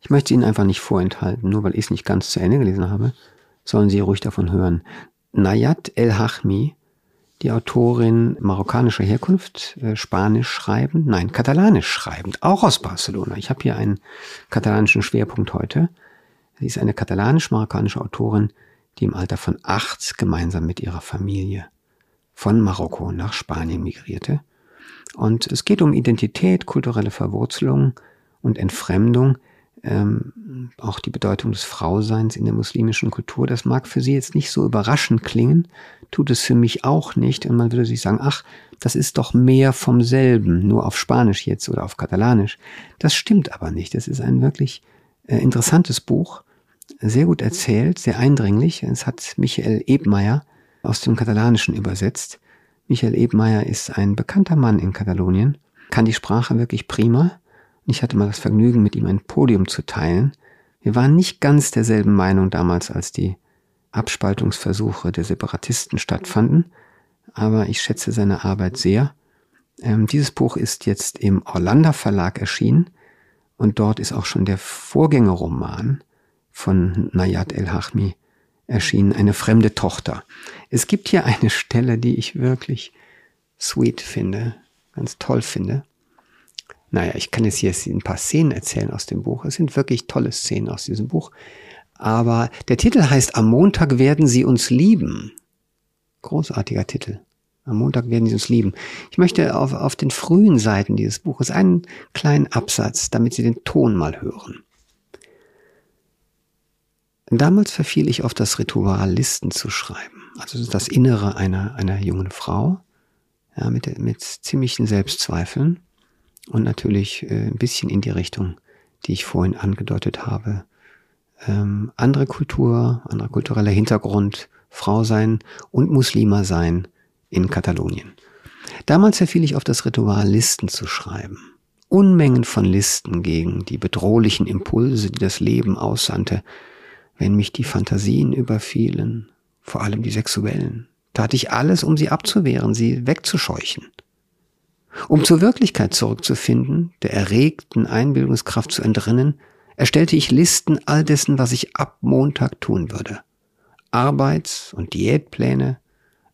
Ich möchte Ihnen einfach nicht vorenthalten, nur weil ich es nicht ganz zu Ende gelesen habe, sollen Sie ruhig davon hören. Nayat El Hachmi die Autorin marokkanischer Herkunft, äh, Spanisch schreibend, nein, Katalanisch schreibend, auch aus Barcelona. Ich habe hier einen katalanischen Schwerpunkt heute. Sie ist eine katalanisch-marokkanische Autorin, die im Alter von acht gemeinsam mit ihrer Familie von Marokko nach Spanien migrierte. Und es geht um Identität, kulturelle Verwurzelung und Entfremdung, ähm, auch die Bedeutung des Frauseins in der muslimischen Kultur. Das mag für Sie jetzt nicht so überraschend klingen, tut es für mich auch nicht. Und man würde sich sagen, ach, das ist doch mehr vom selben, nur auf Spanisch jetzt oder auf Katalanisch. Das stimmt aber nicht. Das ist ein wirklich äh, interessantes Buch, sehr gut erzählt, sehr eindringlich. Es hat Michael Ebmeier aus dem Katalanischen übersetzt. Michael Ebmeier ist ein bekannter Mann in Katalonien, kann die Sprache wirklich prima ich hatte mal das Vergnügen, mit ihm ein Podium zu teilen. Wir waren nicht ganz derselben Meinung damals, als die Abspaltungsversuche der Separatisten stattfanden, aber ich schätze seine Arbeit sehr. Ähm, dieses Buch ist jetzt im Orlando Verlag erschienen und dort ist auch schon der Vorgängerroman von Nayat El-Hachmi erschienen, eine fremde Tochter. Es gibt hier eine Stelle, die ich wirklich sweet finde, ganz toll finde. Naja, ich kann jetzt hier ein paar Szenen erzählen aus dem Buch. Es sind wirklich tolle Szenen aus diesem Buch. Aber der Titel heißt Am Montag werden sie uns lieben. Großartiger Titel. Am Montag werden sie uns lieben. Ich möchte auf, auf den frühen Seiten dieses Buches einen kleinen Absatz, damit Sie den Ton mal hören. Damals verfiel ich auf das Ritual, Listen zu schreiben. Also das Innere einer, einer jungen Frau, ja, mit, mit ziemlichen Selbstzweifeln und natürlich äh, ein bisschen in die Richtung, die ich vorhin angedeutet habe. Ähm, andere Kultur, anderer kultureller Hintergrund, Frau sein und Muslima sein in Katalonien. Damals verfiel ich auf das Ritual, Listen zu schreiben. Unmengen von Listen gegen die bedrohlichen Impulse, die das Leben aussandte, wenn mich die Fantasien überfielen, vor allem die sexuellen, tat ich alles, um sie abzuwehren, sie wegzuscheuchen. Um zur Wirklichkeit zurückzufinden, der erregten Einbildungskraft zu entrinnen, erstellte ich Listen all dessen, was ich ab Montag tun würde. Arbeits- und Diätpläne,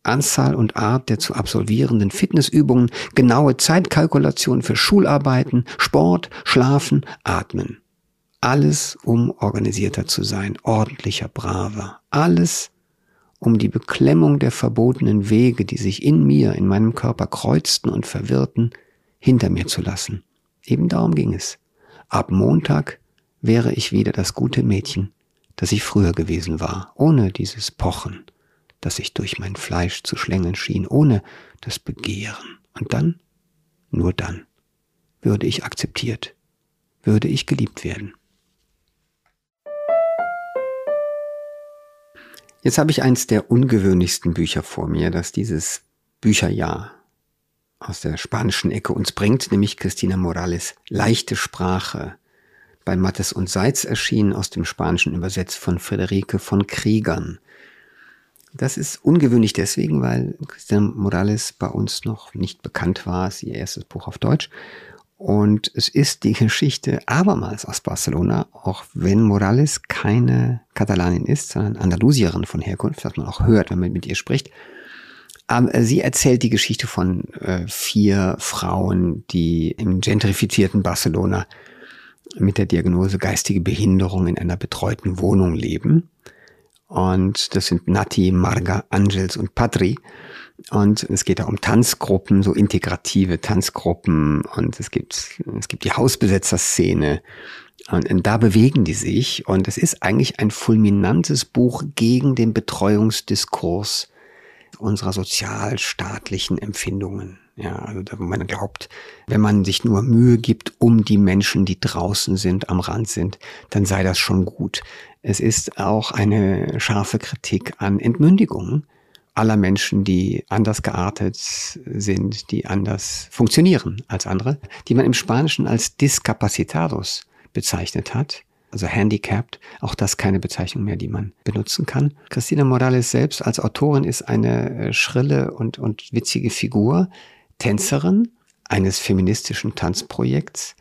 Anzahl und Art der zu absolvierenden Fitnessübungen, genaue Zeitkalkulation für Schularbeiten, Sport, Schlafen, Atmen. Alles, um organisierter zu sein, ordentlicher, braver. Alles, um die Beklemmung der verbotenen Wege, die sich in mir, in meinem Körper kreuzten und verwirrten, hinter mir zu lassen. Eben darum ging es. Ab Montag wäre ich wieder das gute Mädchen, das ich früher gewesen war, ohne dieses Pochen, das sich durch mein Fleisch zu schlängeln schien, ohne das Begehren. Und dann, nur dann, würde ich akzeptiert, würde ich geliebt werden. Jetzt habe ich eins der ungewöhnlichsten Bücher vor mir, das dieses Bücherjahr aus der spanischen Ecke uns bringt, nämlich Christina Morales Leichte Sprache bei Mattes und Seitz erschienen aus dem Spanischen übersetzt von Friederike von Kriegern. Das ist ungewöhnlich deswegen, weil Christina Morales bei uns noch nicht bekannt war, ist ihr erstes Buch auf Deutsch und es ist die Geschichte abermals aus Barcelona, auch wenn Morales keine Katalanin ist, sondern Andalusierin von Herkunft, was man auch hört, wenn man mit ihr spricht. Sie erzählt die Geschichte von äh, vier Frauen, die im gentrifizierten Barcelona mit der Diagnose geistige Behinderung in einer betreuten Wohnung leben. Und das sind Nati, Marga, Angels und Patri. Und es geht da um Tanzgruppen, so integrative Tanzgruppen. Und es gibt, es gibt die Hausbesetzerszene. Und, und da bewegen die sich. Und es ist eigentlich ein fulminantes Buch gegen den Betreuungsdiskurs unserer sozialstaatlichen Empfindungen. Ja, also da, man glaubt, wenn man sich nur Mühe gibt um die Menschen, die draußen sind, am Rand sind, dann sei das schon gut. Es ist auch eine scharfe Kritik an Entmündigung aller Menschen, die anders geartet sind, die anders funktionieren als andere, die man im Spanischen als discapacitados bezeichnet hat also handicapped, auch das keine Bezeichnung mehr, die man benutzen kann. Christina Morales selbst als Autorin ist eine äh, schrille und, und witzige Figur, Tänzerin eines feministischen Tanzprojekts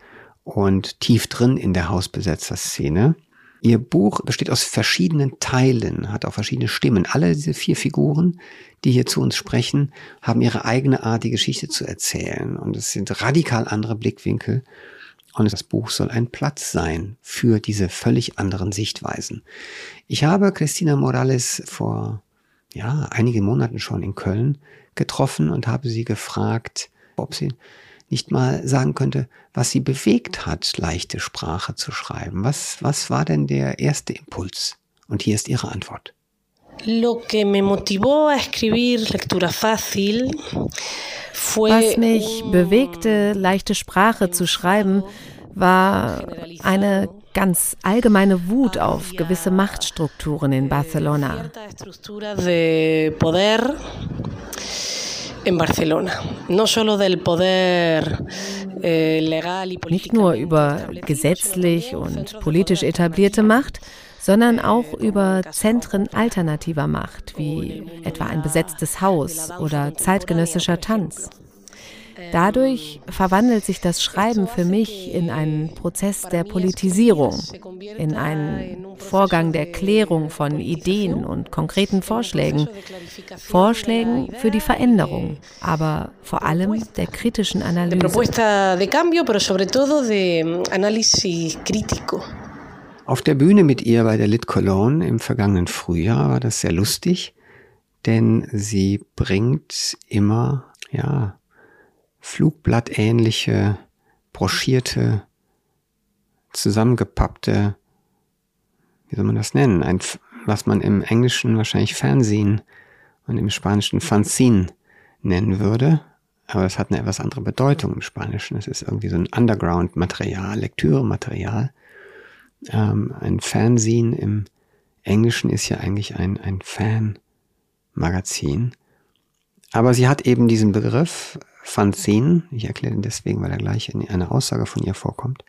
und tief drin in der Hausbesetzerszene. Ihr Buch besteht aus verschiedenen Teilen, hat auch verschiedene Stimmen. Alle diese vier Figuren, die hier zu uns sprechen, haben ihre eigene Art, die Geschichte zu erzählen. Und es sind radikal andere Blickwinkel. Und das Buch soll ein Platz sein für diese völlig anderen Sichtweisen. Ich habe Christina Morales vor ja, einigen Monaten schon in Köln getroffen und habe sie gefragt, ob sie nicht mal sagen könnte, was sie bewegt hat, leichte Sprache zu schreiben. Was, was war denn der erste Impuls? Und hier ist ihre Antwort. Lo que me motivó a escribir Lectura Fácil was mich bewegte, leichte Sprache zu schreiben, war eine ganz allgemeine Wut auf gewisse Machtstrukturen in Barcelona. Eh, Nicht nur über gesetzlich und politisch etablierte Macht, sondern auch über Zentren alternativer Macht, wie etwa ein besetztes Haus oder zeitgenössischer Tanz. Dadurch verwandelt sich das Schreiben für mich in einen Prozess der Politisierung, in einen Vorgang der Klärung von Ideen und konkreten Vorschlägen, Vorschlägen für die Veränderung, aber vor allem der kritischen Analyse. Auf der Bühne mit ihr bei der Lit Cologne im vergangenen Frühjahr war das sehr lustig, denn sie bringt immer, ja, Flugblattähnliche, broschierte, zusammengepappte, wie soll man das nennen? Ein, was man im Englischen wahrscheinlich Fernsehen und im Spanischen Fanzine nennen würde. Aber das hat eine etwas andere Bedeutung im Spanischen. Es ist irgendwie so ein Underground-Material, Lektürematerial. Ähm, ein Fanzine im Englischen ist ja eigentlich ein, ein Fan-Magazin. Aber sie hat eben diesen Begriff Fanzine. Ich erkläre den deswegen, weil er gleich in einer Aussage von ihr vorkommt.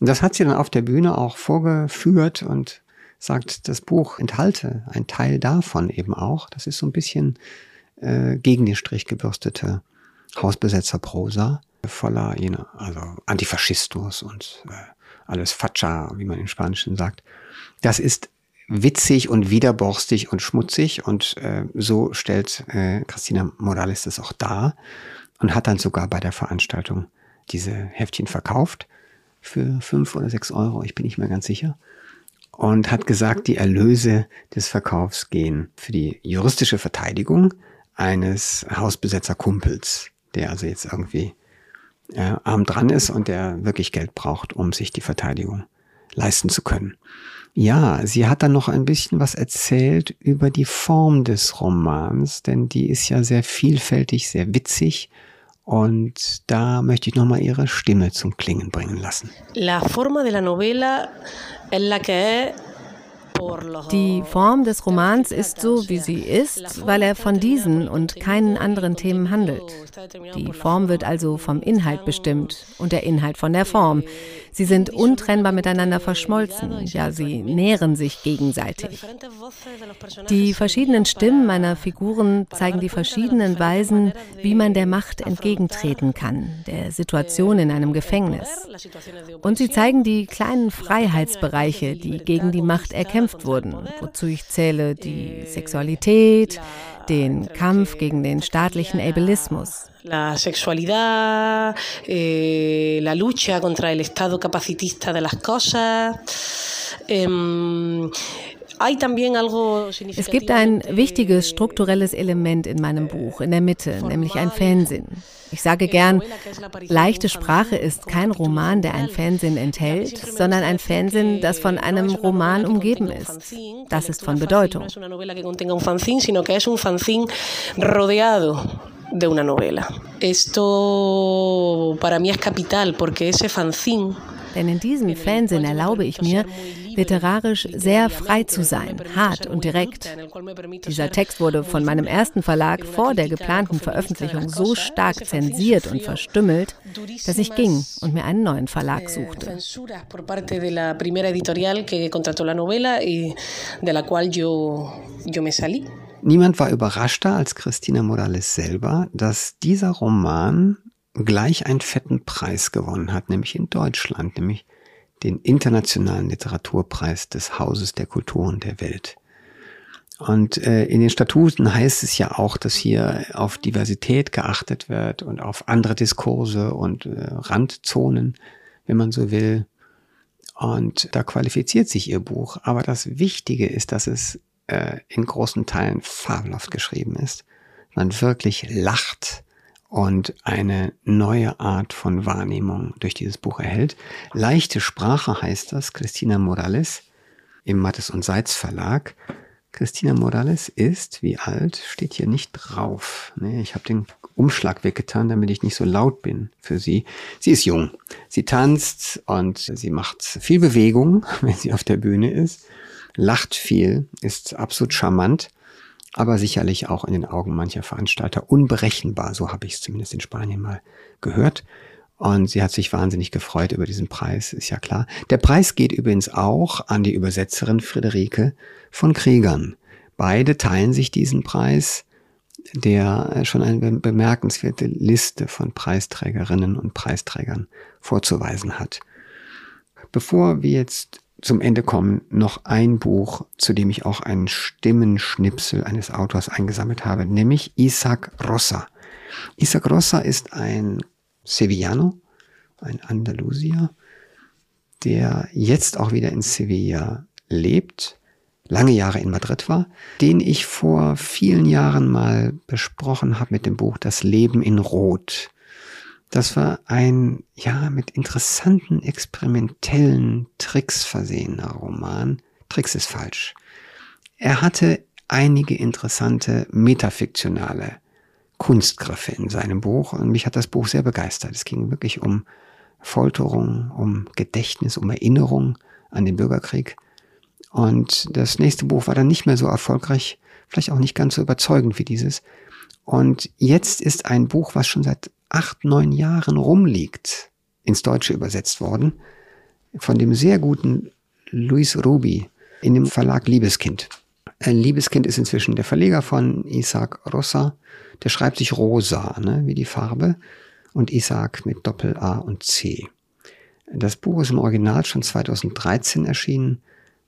Und das hat sie dann auf der Bühne auch vorgeführt und sagt, das Buch enthalte ein Teil davon eben auch. Das ist so ein bisschen äh, gegen den Strich gebürstete Hausbesetzerprosa, voller jener, also Antifaschismus und äh, alles Facha, wie man im Spanischen sagt. Das ist witzig und widerborstig und schmutzig und äh, so stellt äh, Christina Morales das auch dar und hat dann sogar bei der Veranstaltung diese Heftchen verkauft für fünf oder sechs Euro, ich bin nicht mehr ganz sicher. Und hat gesagt, die Erlöse des Verkaufs gehen für die juristische Verteidigung eines Hausbesetzerkumpels, der also jetzt irgendwie äh, arm dran ist und der wirklich Geld braucht, um sich die Verteidigung leisten zu können. Ja, sie hat dann noch ein bisschen was erzählt über die Form des Romans, denn die ist ja sehr vielfältig, sehr witzig und da möchte ich nochmal Ihre Stimme zum Klingen bringen lassen. Die Form des Romans ist so, wie sie ist, weil er von diesen und keinen anderen Themen handelt. Die Form wird also vom Inhalt bestimmt und der Inhalt von der Form. Sie sind untrennbar miteinander verschmolzen, ja, sie nähren sich gegenseitig. Die verschiedenen Stimmen meiner Figuren zeigen die verschiedenen Weisen, wie man der Macht entgegentreten kann, der Situation in einem Gefängnis. Und sie zeigen die kleinen Freiheitsbereiche, die gegen die Macht erkämpft wurden, wozu ich zähle die Sexualität, den Kampf gegen den staatlichen Ableismus. La sexualidad, eh, la lucha contra el estado capacitista de las cosas. Eh, es gibt ein wichtiges strukturelles Element in meinem Buch, in der Mitte, nämlich ein Fansinn. Ich sage gern, leichte Sprache ist kein Roman, der ein Fansinn enthält, sondern ein Fansinn, das von einem Roman umgeben ist. Das ist von Bedeutung. De una novela. Esto para mí es capital porque ese fanzine denn in diesem Fansinn erlaube ich mir, literarisch sehr frei zu sein, hart und direkt. Dieser Text wurde von meinem ersten Verlag vor der geplanten Veröffentlichung so stark zensiert und verstümmelt, dass ich ging und mir einen neuen Verlag suchte. Niemand war überraschter als Christina Morales selber, dass dieser Roman gleich einen fetten Preis gewonnen hat, nämlich in Deutschland, nämlich den Internationalen Literaturpreis des Hauses der Kulturen der Welt. Und äh, in den Statuten heißt es ja auch, dass hier auf Diversität geachtet wird und auf andere Diskurse und äh, Randzonen, wenn man so will. Und da qualifiziert sich ihr Buch. Aber das Wichtige ist, dass es äh, in großen Teilen fabelhaft geschrieben ist. Man wirklich lacht und eine neue Art von Wahrnehmung durch dieses Buch erhält. Leichte Sprache heißt das, Christina Morales im Mattes und Seitz Verlag. Christina Morales ist, wie alt, steht hier nicht drauf. Nee, ich habe den Umschlag weggetan, damit ich nicht so laut bin für sie. Sie ist jung. Sie tanzt und sie macht viel Bewegung, [LAUGHS] wenn sie auf der Bühne ist, lacht viel, ist absolut charmant aber sicherlich auch in den Augen mancher Veranstalter unberechenbar. So habe ich es zumindest in Spanien mal gehört. Und sie hat sich wahnsinnig gefreut über diesen Preis, ist ja klar. Der Preis geht übrigens auch an die Übersetzerin Friederike von Kriegern. Beide teilen sich diesen Preis, der schon eine bemerkenswerte Liste von Preisträgerinnen und Preisträgern vorzuweisen hat. Bevor wir jetzt zum Ende kommen noch ein Buch, zu dem ich auch einen Stimmenschnipsel eines Autors eingesammelt habe, nämlich Isaac Rossa. Isaac Rossa ist ein Sevillano, ein Andalusier, der jetzt auch wieder in Sevilla lebt, lange Jahre in Madrid war, den ich vor vielen Jahren mal besprochen habe mit dem Buch Das Leben in Rot. Das war ein, ja, mit interessanten experimentellen Tricks versehener Roman. Tricks ist falsch. Er hatte einige interessante metafiktionale Kunstgriffe in seinem Buch und mich hat das Buch sehr begeistert. Es ging wirklich um Folterung, um Gedächtnis, um Erinnerung an den Bürgerkrieg. Und das nächste Buch war dann nicht mehr so erfolgreich, vielleicht auch nicht ganz so überzeugend wie dieses. Und jetzt ist ein Buch, was schon seit acht, neun Jahren rumliegt, ins Deutsche übersetzt worden, von dem sehr guten Luis Rubi in dem Verlag Liebeskind. Äh, Liebeskind ist inzwischen der Verleger von Isaac Rossa. Der schreibt sich rosa, ne, wie die Farbe, und Isaac mit Doppel A und C. Das Buch ist im Original schon 2013 erschienen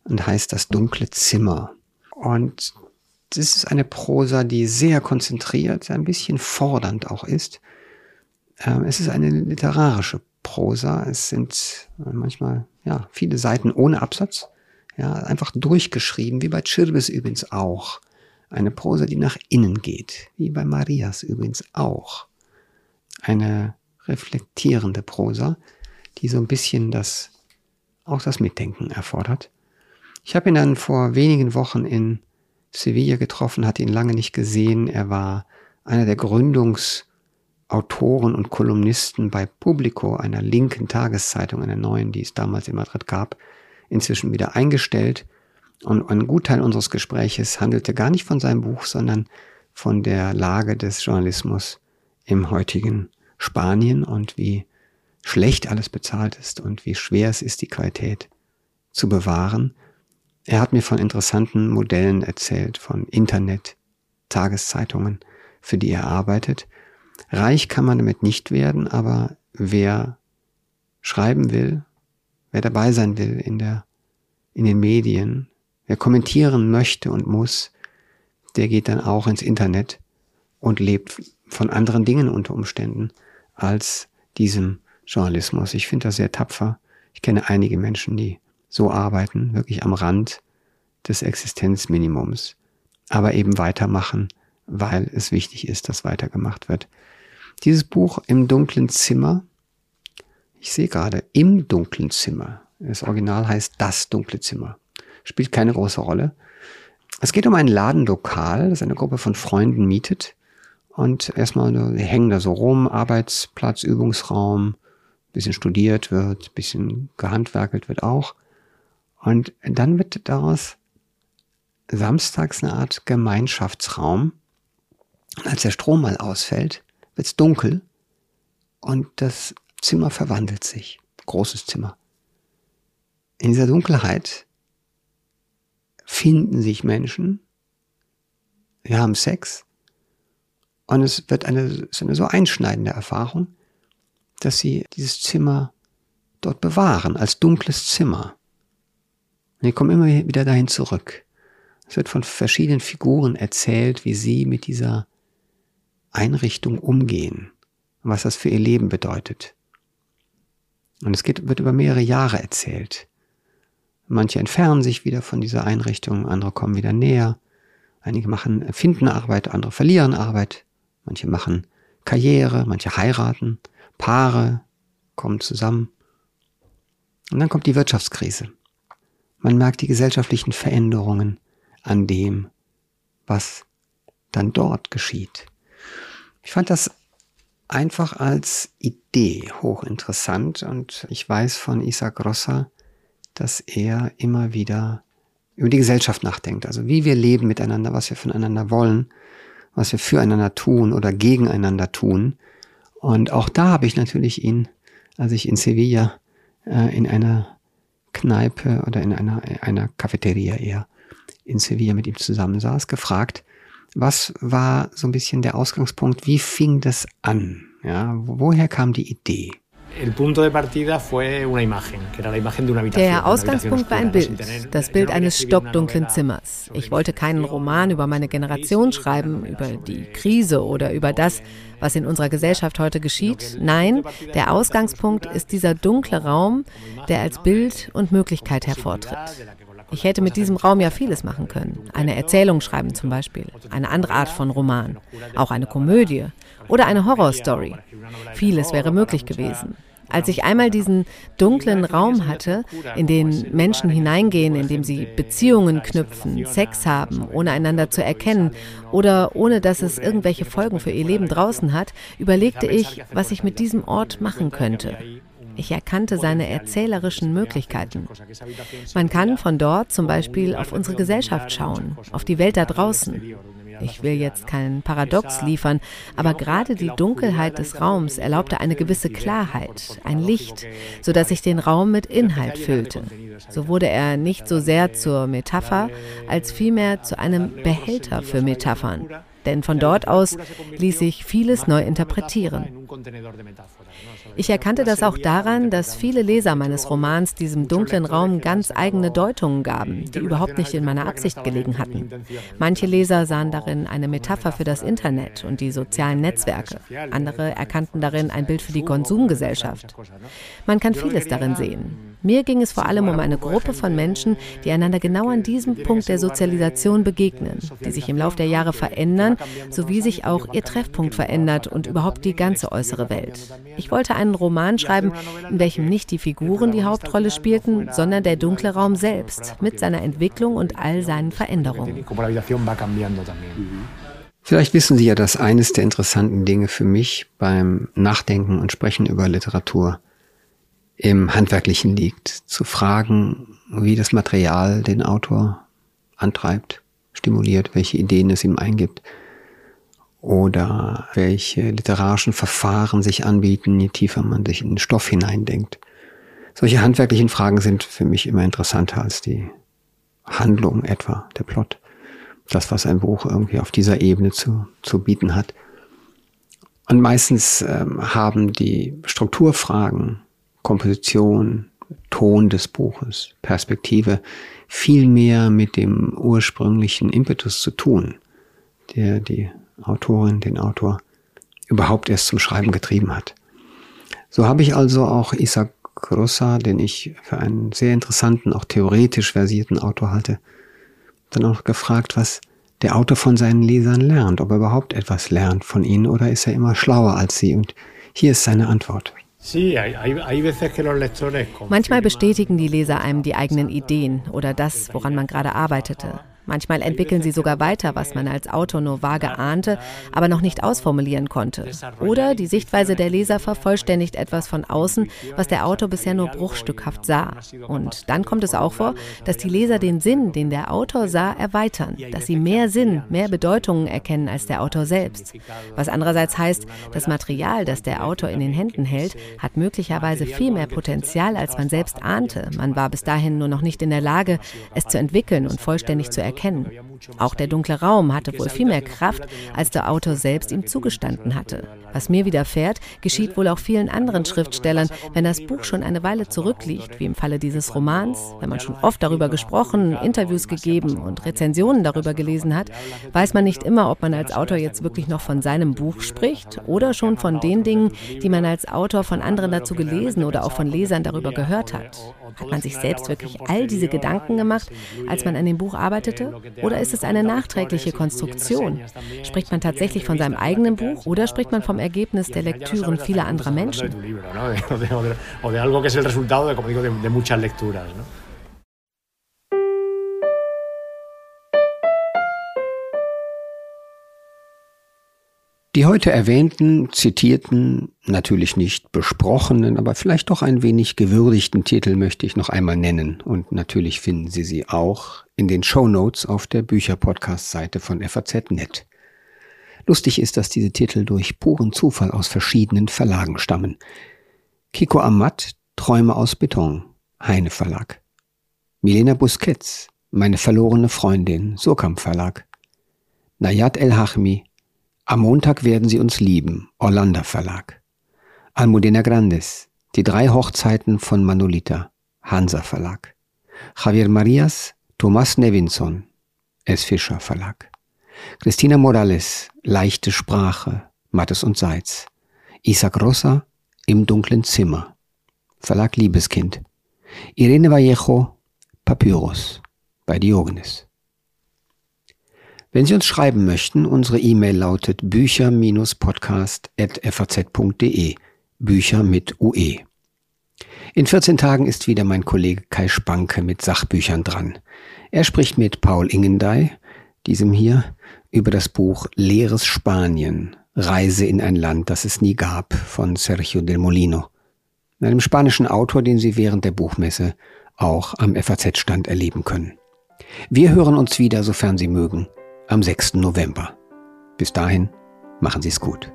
und heißt Das dunkle Zimmer. Und das ist eine Prosa, die sehr konzentriert, ein bisschen fordernd auch ist es ist eine literarische Prosa. Es sind äh, manchmal ja viele Seiten ohne Absatz, ja einfach durchgeschrieben, wie bei Chirbis übrigens auch. Eine Prosa, die nach innen geht, wie bei Marias übrigens auch. Eine reflektierende Prosa, die so ein bisschen das auch das Mitdenken erfordert. Ich habe ihn dann vor wenigen Wochen in Sevilla getroffen, hatte ihn lange nicht gesehen. Er war einer der Gründungs- Autoren und Kolumnisten bei Publico, einer linken Tageszeitung, einer neuen, die es damals in Madrid gab, inzwischen wieder eingestellt. Und ein Gutteil unseres Gespräches handelte gar nicht von seinem Buch, sondern von der Lage des Journalismus im heutigen Spanien und wie schlecht alles bezahlt ist und wie schwer es ist, die Qualität zu bewahren. Er hat mir von interessanten Modellen erzählt, von Internet, Tageszeitungen, für die er arbeitet. Reich kann man damit nicht werden, aber wer schreiben will, wer dabei sein will in der, in den Medien, wer kommentieren möchte und muss, der geht dann auch ins Internet und lebt von anderen Dingen unter Umständen als diesem Journalismus. Ich finde das sehr tapfer. Ich kenne einige Menschen, die so arbeiten, wirklich am Rand des Existenzminimums, aber eben weitermachen, weil es wichtig ist, dass weitergemacht wird. Dieses Buch im dunklen Zimmer, ich sehe gerade, im dunklen Zimmer, das Original heißt Das dunkle Zimmer, spielt keine große Rolle. Es geht um ein Ladenlokal, das eine Gruppe von Freunden mietet. Und erstmal hängen da so rum, Arbeitsplatz, Übungsraum, bisschen studiert wird, bisschen gehandwerkelt wird auch. Und dann wird daraus samstags eine Art Gemeinschaftsraum. Und als der Strom mal ausfällt, wird es dunkel und das Zimmer verwandelt sich. Großes Zimmer. In dieser Dunkelheit finden sich Menschen, wir haben Sex und es wird eine, es eine so einschneidende Erfahrung, dass sie dieses Zimmer dort bewahren, als dunkles Zimmer. Und die kommen immer wieder dahin zurück. Es wird von verschiedenen Figuren erzählt, wie sie mit dieser Einrichtung umgehen was das für ihr Leben bedeutet. Und es geht, wird über mehrere Jahre erzählt. Manche entfernen sich wieder von dieser Einrichtung, andere kommen wieder näher. Einige machen, finden Arbeit, andere verlieren Arbeit. Manche machen Karriere, manche heiraten, Paare kommen zusammen. Und dann kommt die Wirtschaftskrise. Man merkt die gesellschaftlichen Veränderungen an dem, was dann dort geschieht. Ich fand das einfach als Idee hochinteressant und ich weiß von Isaac Rossa, dass er immer wieder über die Gesellschaft nachdenkt, also wie wir leben miteinander, was wir voneinander wollen, was wir füreinander tun oder gegeneinander tun. Und auch da habe ich natürlich ihn, als ich in Sevilla äh, in einer Kneipe oder in einer, einer Cafeteria eher in Sevilla mit ihm zusammensaß, gefragt, was war so ein bisschen der Ausgangspunkt, wie fing das an? Ja, woher kam die Idee? Der Ausgangspunkt war ein Bild, das Bild eines stockdunklen Zimmers. Ich wollte keinen Roman über meine Generation schreiben, über die Krise oder über das, was in unserer Gesellschaft heute geschieht. Nein, der Ausgangspunkt ist dieser dunkle Raum, der als Bild und Möglichkeit hervortritt. Ich hätte mit diesem Raum ja vieles machen können. Eine Erzählung schreiben zum Beispiel, eine andere Art von Roman, auch eine Komödie oder eine Horrorstory. Vieles wäre möglich gewesen. Als ich einmal diesen dunklen Raum hatte, in den Menschen hineingehen, in dem sie Beziehungen knüpfen, Sex haben, ohne einander zu erkennen oder ohne dass es irgendwelche Folgen für ihr Leben draußen hat, überlegte ich, was ich mit diesem Ort machen könnte. Ich erkannte seine erzählerischen Möglichkeiten. Man kann von dort zum Beispiel auf unsere Gesellschaft schauen, auf die Welt da draußen. Ich will jetzt keinen Paradox liefern, aber gerade die Dunkelheit des Raums erlaubte eine gewisse Klarheit, ein Licht, sodass ich den Raum mit Inhalt füllte. So wurde er nicht so sehr zur Metapher, als vielmehr zu einem Behälter für Metaphern. Denn von dort aus ließ sich vieles neu interpretieren. Ich erkannte das auch daran, dass viele Leser meines Romans diesem dunklen Raum ganz eigene Deutungen gaben, die überhaupt nicht in meiner Absicht gelegen hatten. Manche Leser sahen darin eine Metapher für das Internet und die sozialen Netzwerke. Andere erkannten darin ein Bild für die Konsumgesellschaft. Man kann vieles darin sehen. Mir ging es vor allem um eine Gruppe von Menschen, die einander genau an diesem Punkt der Sozialisation begegnen, die sich im Laufe der Jahre verändern, sowie sich auch ihr Treffpunkt verändert und überhaupt die ganze äußere Welt. Ich wollte einen Roman schreiben, in welchem nicht die Figuren die Hauptrolle spielten, sondern der dunkle Raum selbst mit seiner Entwicklung und all seinen Veränderungen. Vielleicht wissen Sie ja, dass eines der interessanten Dinge für mich beim Nachdenken und Sprechen über Literatur im Handwerklichen liegt, zu fragen, wie das Material den Autor antreibt, stimuliert, welche Ideen es ihm eingibt oder welche literarischen Verfahren sich anbieten, je tiefer man sich in den Stoff hineindenkt. Solche handwerklichen Fragen sind für mich immer interessanter als die Handlung etwa, der Plot. Das, was ein Buch irgendwie auf dieser Ebene zu, zu bieten hat. Und meistens ähm, haben die Strukturfragen Komposition, Ton des Buches, Perspektive viel mehr mit dem ursprünglichen Impetus zu tun. der die Autorin, den Autor überhaupt erst zum Schreiben getrieben hat. So habe ich also auch Isaac Rosa, den ich für einen sehr interessanten, auch theoretisch versierten Autor halte, dann auch gefragt, was der Autor von seinen Lesern lernt, ob er überhaupt etwas lernt von ihnen oder ist er immer schlauer als sie. Und hier ist seine Antwort. Manchmal bestätigen die Leser einem die eigenen Ideen oder das, woran man gerade arbeitete. Manchmal entwickeln sie sogar weiter, was man als Autor nur vage ahnte, aber noch nicht ausformulieren konnte. Oder die Sichtweise der Leser vervollständigt etwas von außen, was der Autor bisher nur bruchstückhaft sah. Und dann kommt es auch vor, dass die Leser den Sinn, den der Autor sah, erweitern, dass sie mehr Sinn, mehr Bedeutungen erkennen als der Autor selbst. Was andererseits heißt, das Material, das der Autor in den Händen hält, hat möglicherweise viel mehr Potenzial, als man selbst ahnte. Man war bis dahin nur noch nicht in der Lage, es zu entwickeln und vollständig zu erkennen erkennen. Auch der dunkle Raum hatte wohl viel mehr Kraft, als der Autor selbst ihm zugestanden hatte. Was mir widerfährt, geschieht wohl auch vielen anderen Schriftstellern, wenn das Buch schon eine Weile zurückliegt, wie im Falle dieses Romans, wenn man schon oft darüber gesprochen, Interviews gegeben und Rezensionen darüber gelesen hat, weiß man nicht immer, ob man als Autor jetzt wirklich noch von seinem Buch spricht oder schon von den Dingen, die man als Autor von anderen dazu gelesen oder auch von Lesern darüber gehört hat. Hat man sich selbst wirklich all diese Gedanken gemacht, als man an dem Buch arbeitete? Oder ist es eine nachträgliche Konstruktion? Spricht man tatsächlich von seinem eigenen Buch oder spricht man vom Ergebnis der Lektüren vieler anderer Menschen? Die heute erwähnten, zitierten, natürlich nicht besprochenen, aber vielleicht doch ein wenig gewürdigten Titel möchte ich noch einmal nennen. Und natürlich finden Sie sie auch in den Show Notes auf der Bücherpodcast-Seite von FAZ.net. Lustig ist, dass diese Titel durch puren Zufall aus verschiedenen Verlagen stammen. Kiko Amat, Träume aus Beton, Heine Verlag. Milena Busquets, Meine verlorene Freundin, Surkamp Verlag. Nayat El-Hachmi, am Montag werden sie uns lieben, Orlando Verlag. Almudena Grandes, die drei Hochzeiten von Manolita, Hansa Verlag. Javier Marias, Thomas Nevinson, S. Fischer Verlag. Christina Morales, Leichte Sprache, Mattes und Seitz. Isaac Rosa, Im dunklen Zimmer, Verlag Liebeskind. Irene Vallejo, Papyrus, bei Diogenes. Wenn Sie uns schreiben möchten, unsere E-Mail lautet bücher-podcast.faz.de. Bücher mit UE. In 14 Tagen ist wieder mein Kollege Kai Spanke mit Sachbüchern dran. Er spricht mit Paul Ingendey, diesem hier, über das Buch Leeres Spanien, Reise in ein Land, das es nie gab, von Sergio del Molino, einem spanischen Autor, den Sie während der Buchmesse auch am FAZ-Stand erleben können. Wir hören uns wieder, sofern Sie mögen am 6. November. Bis dahin, machen Sie es gut.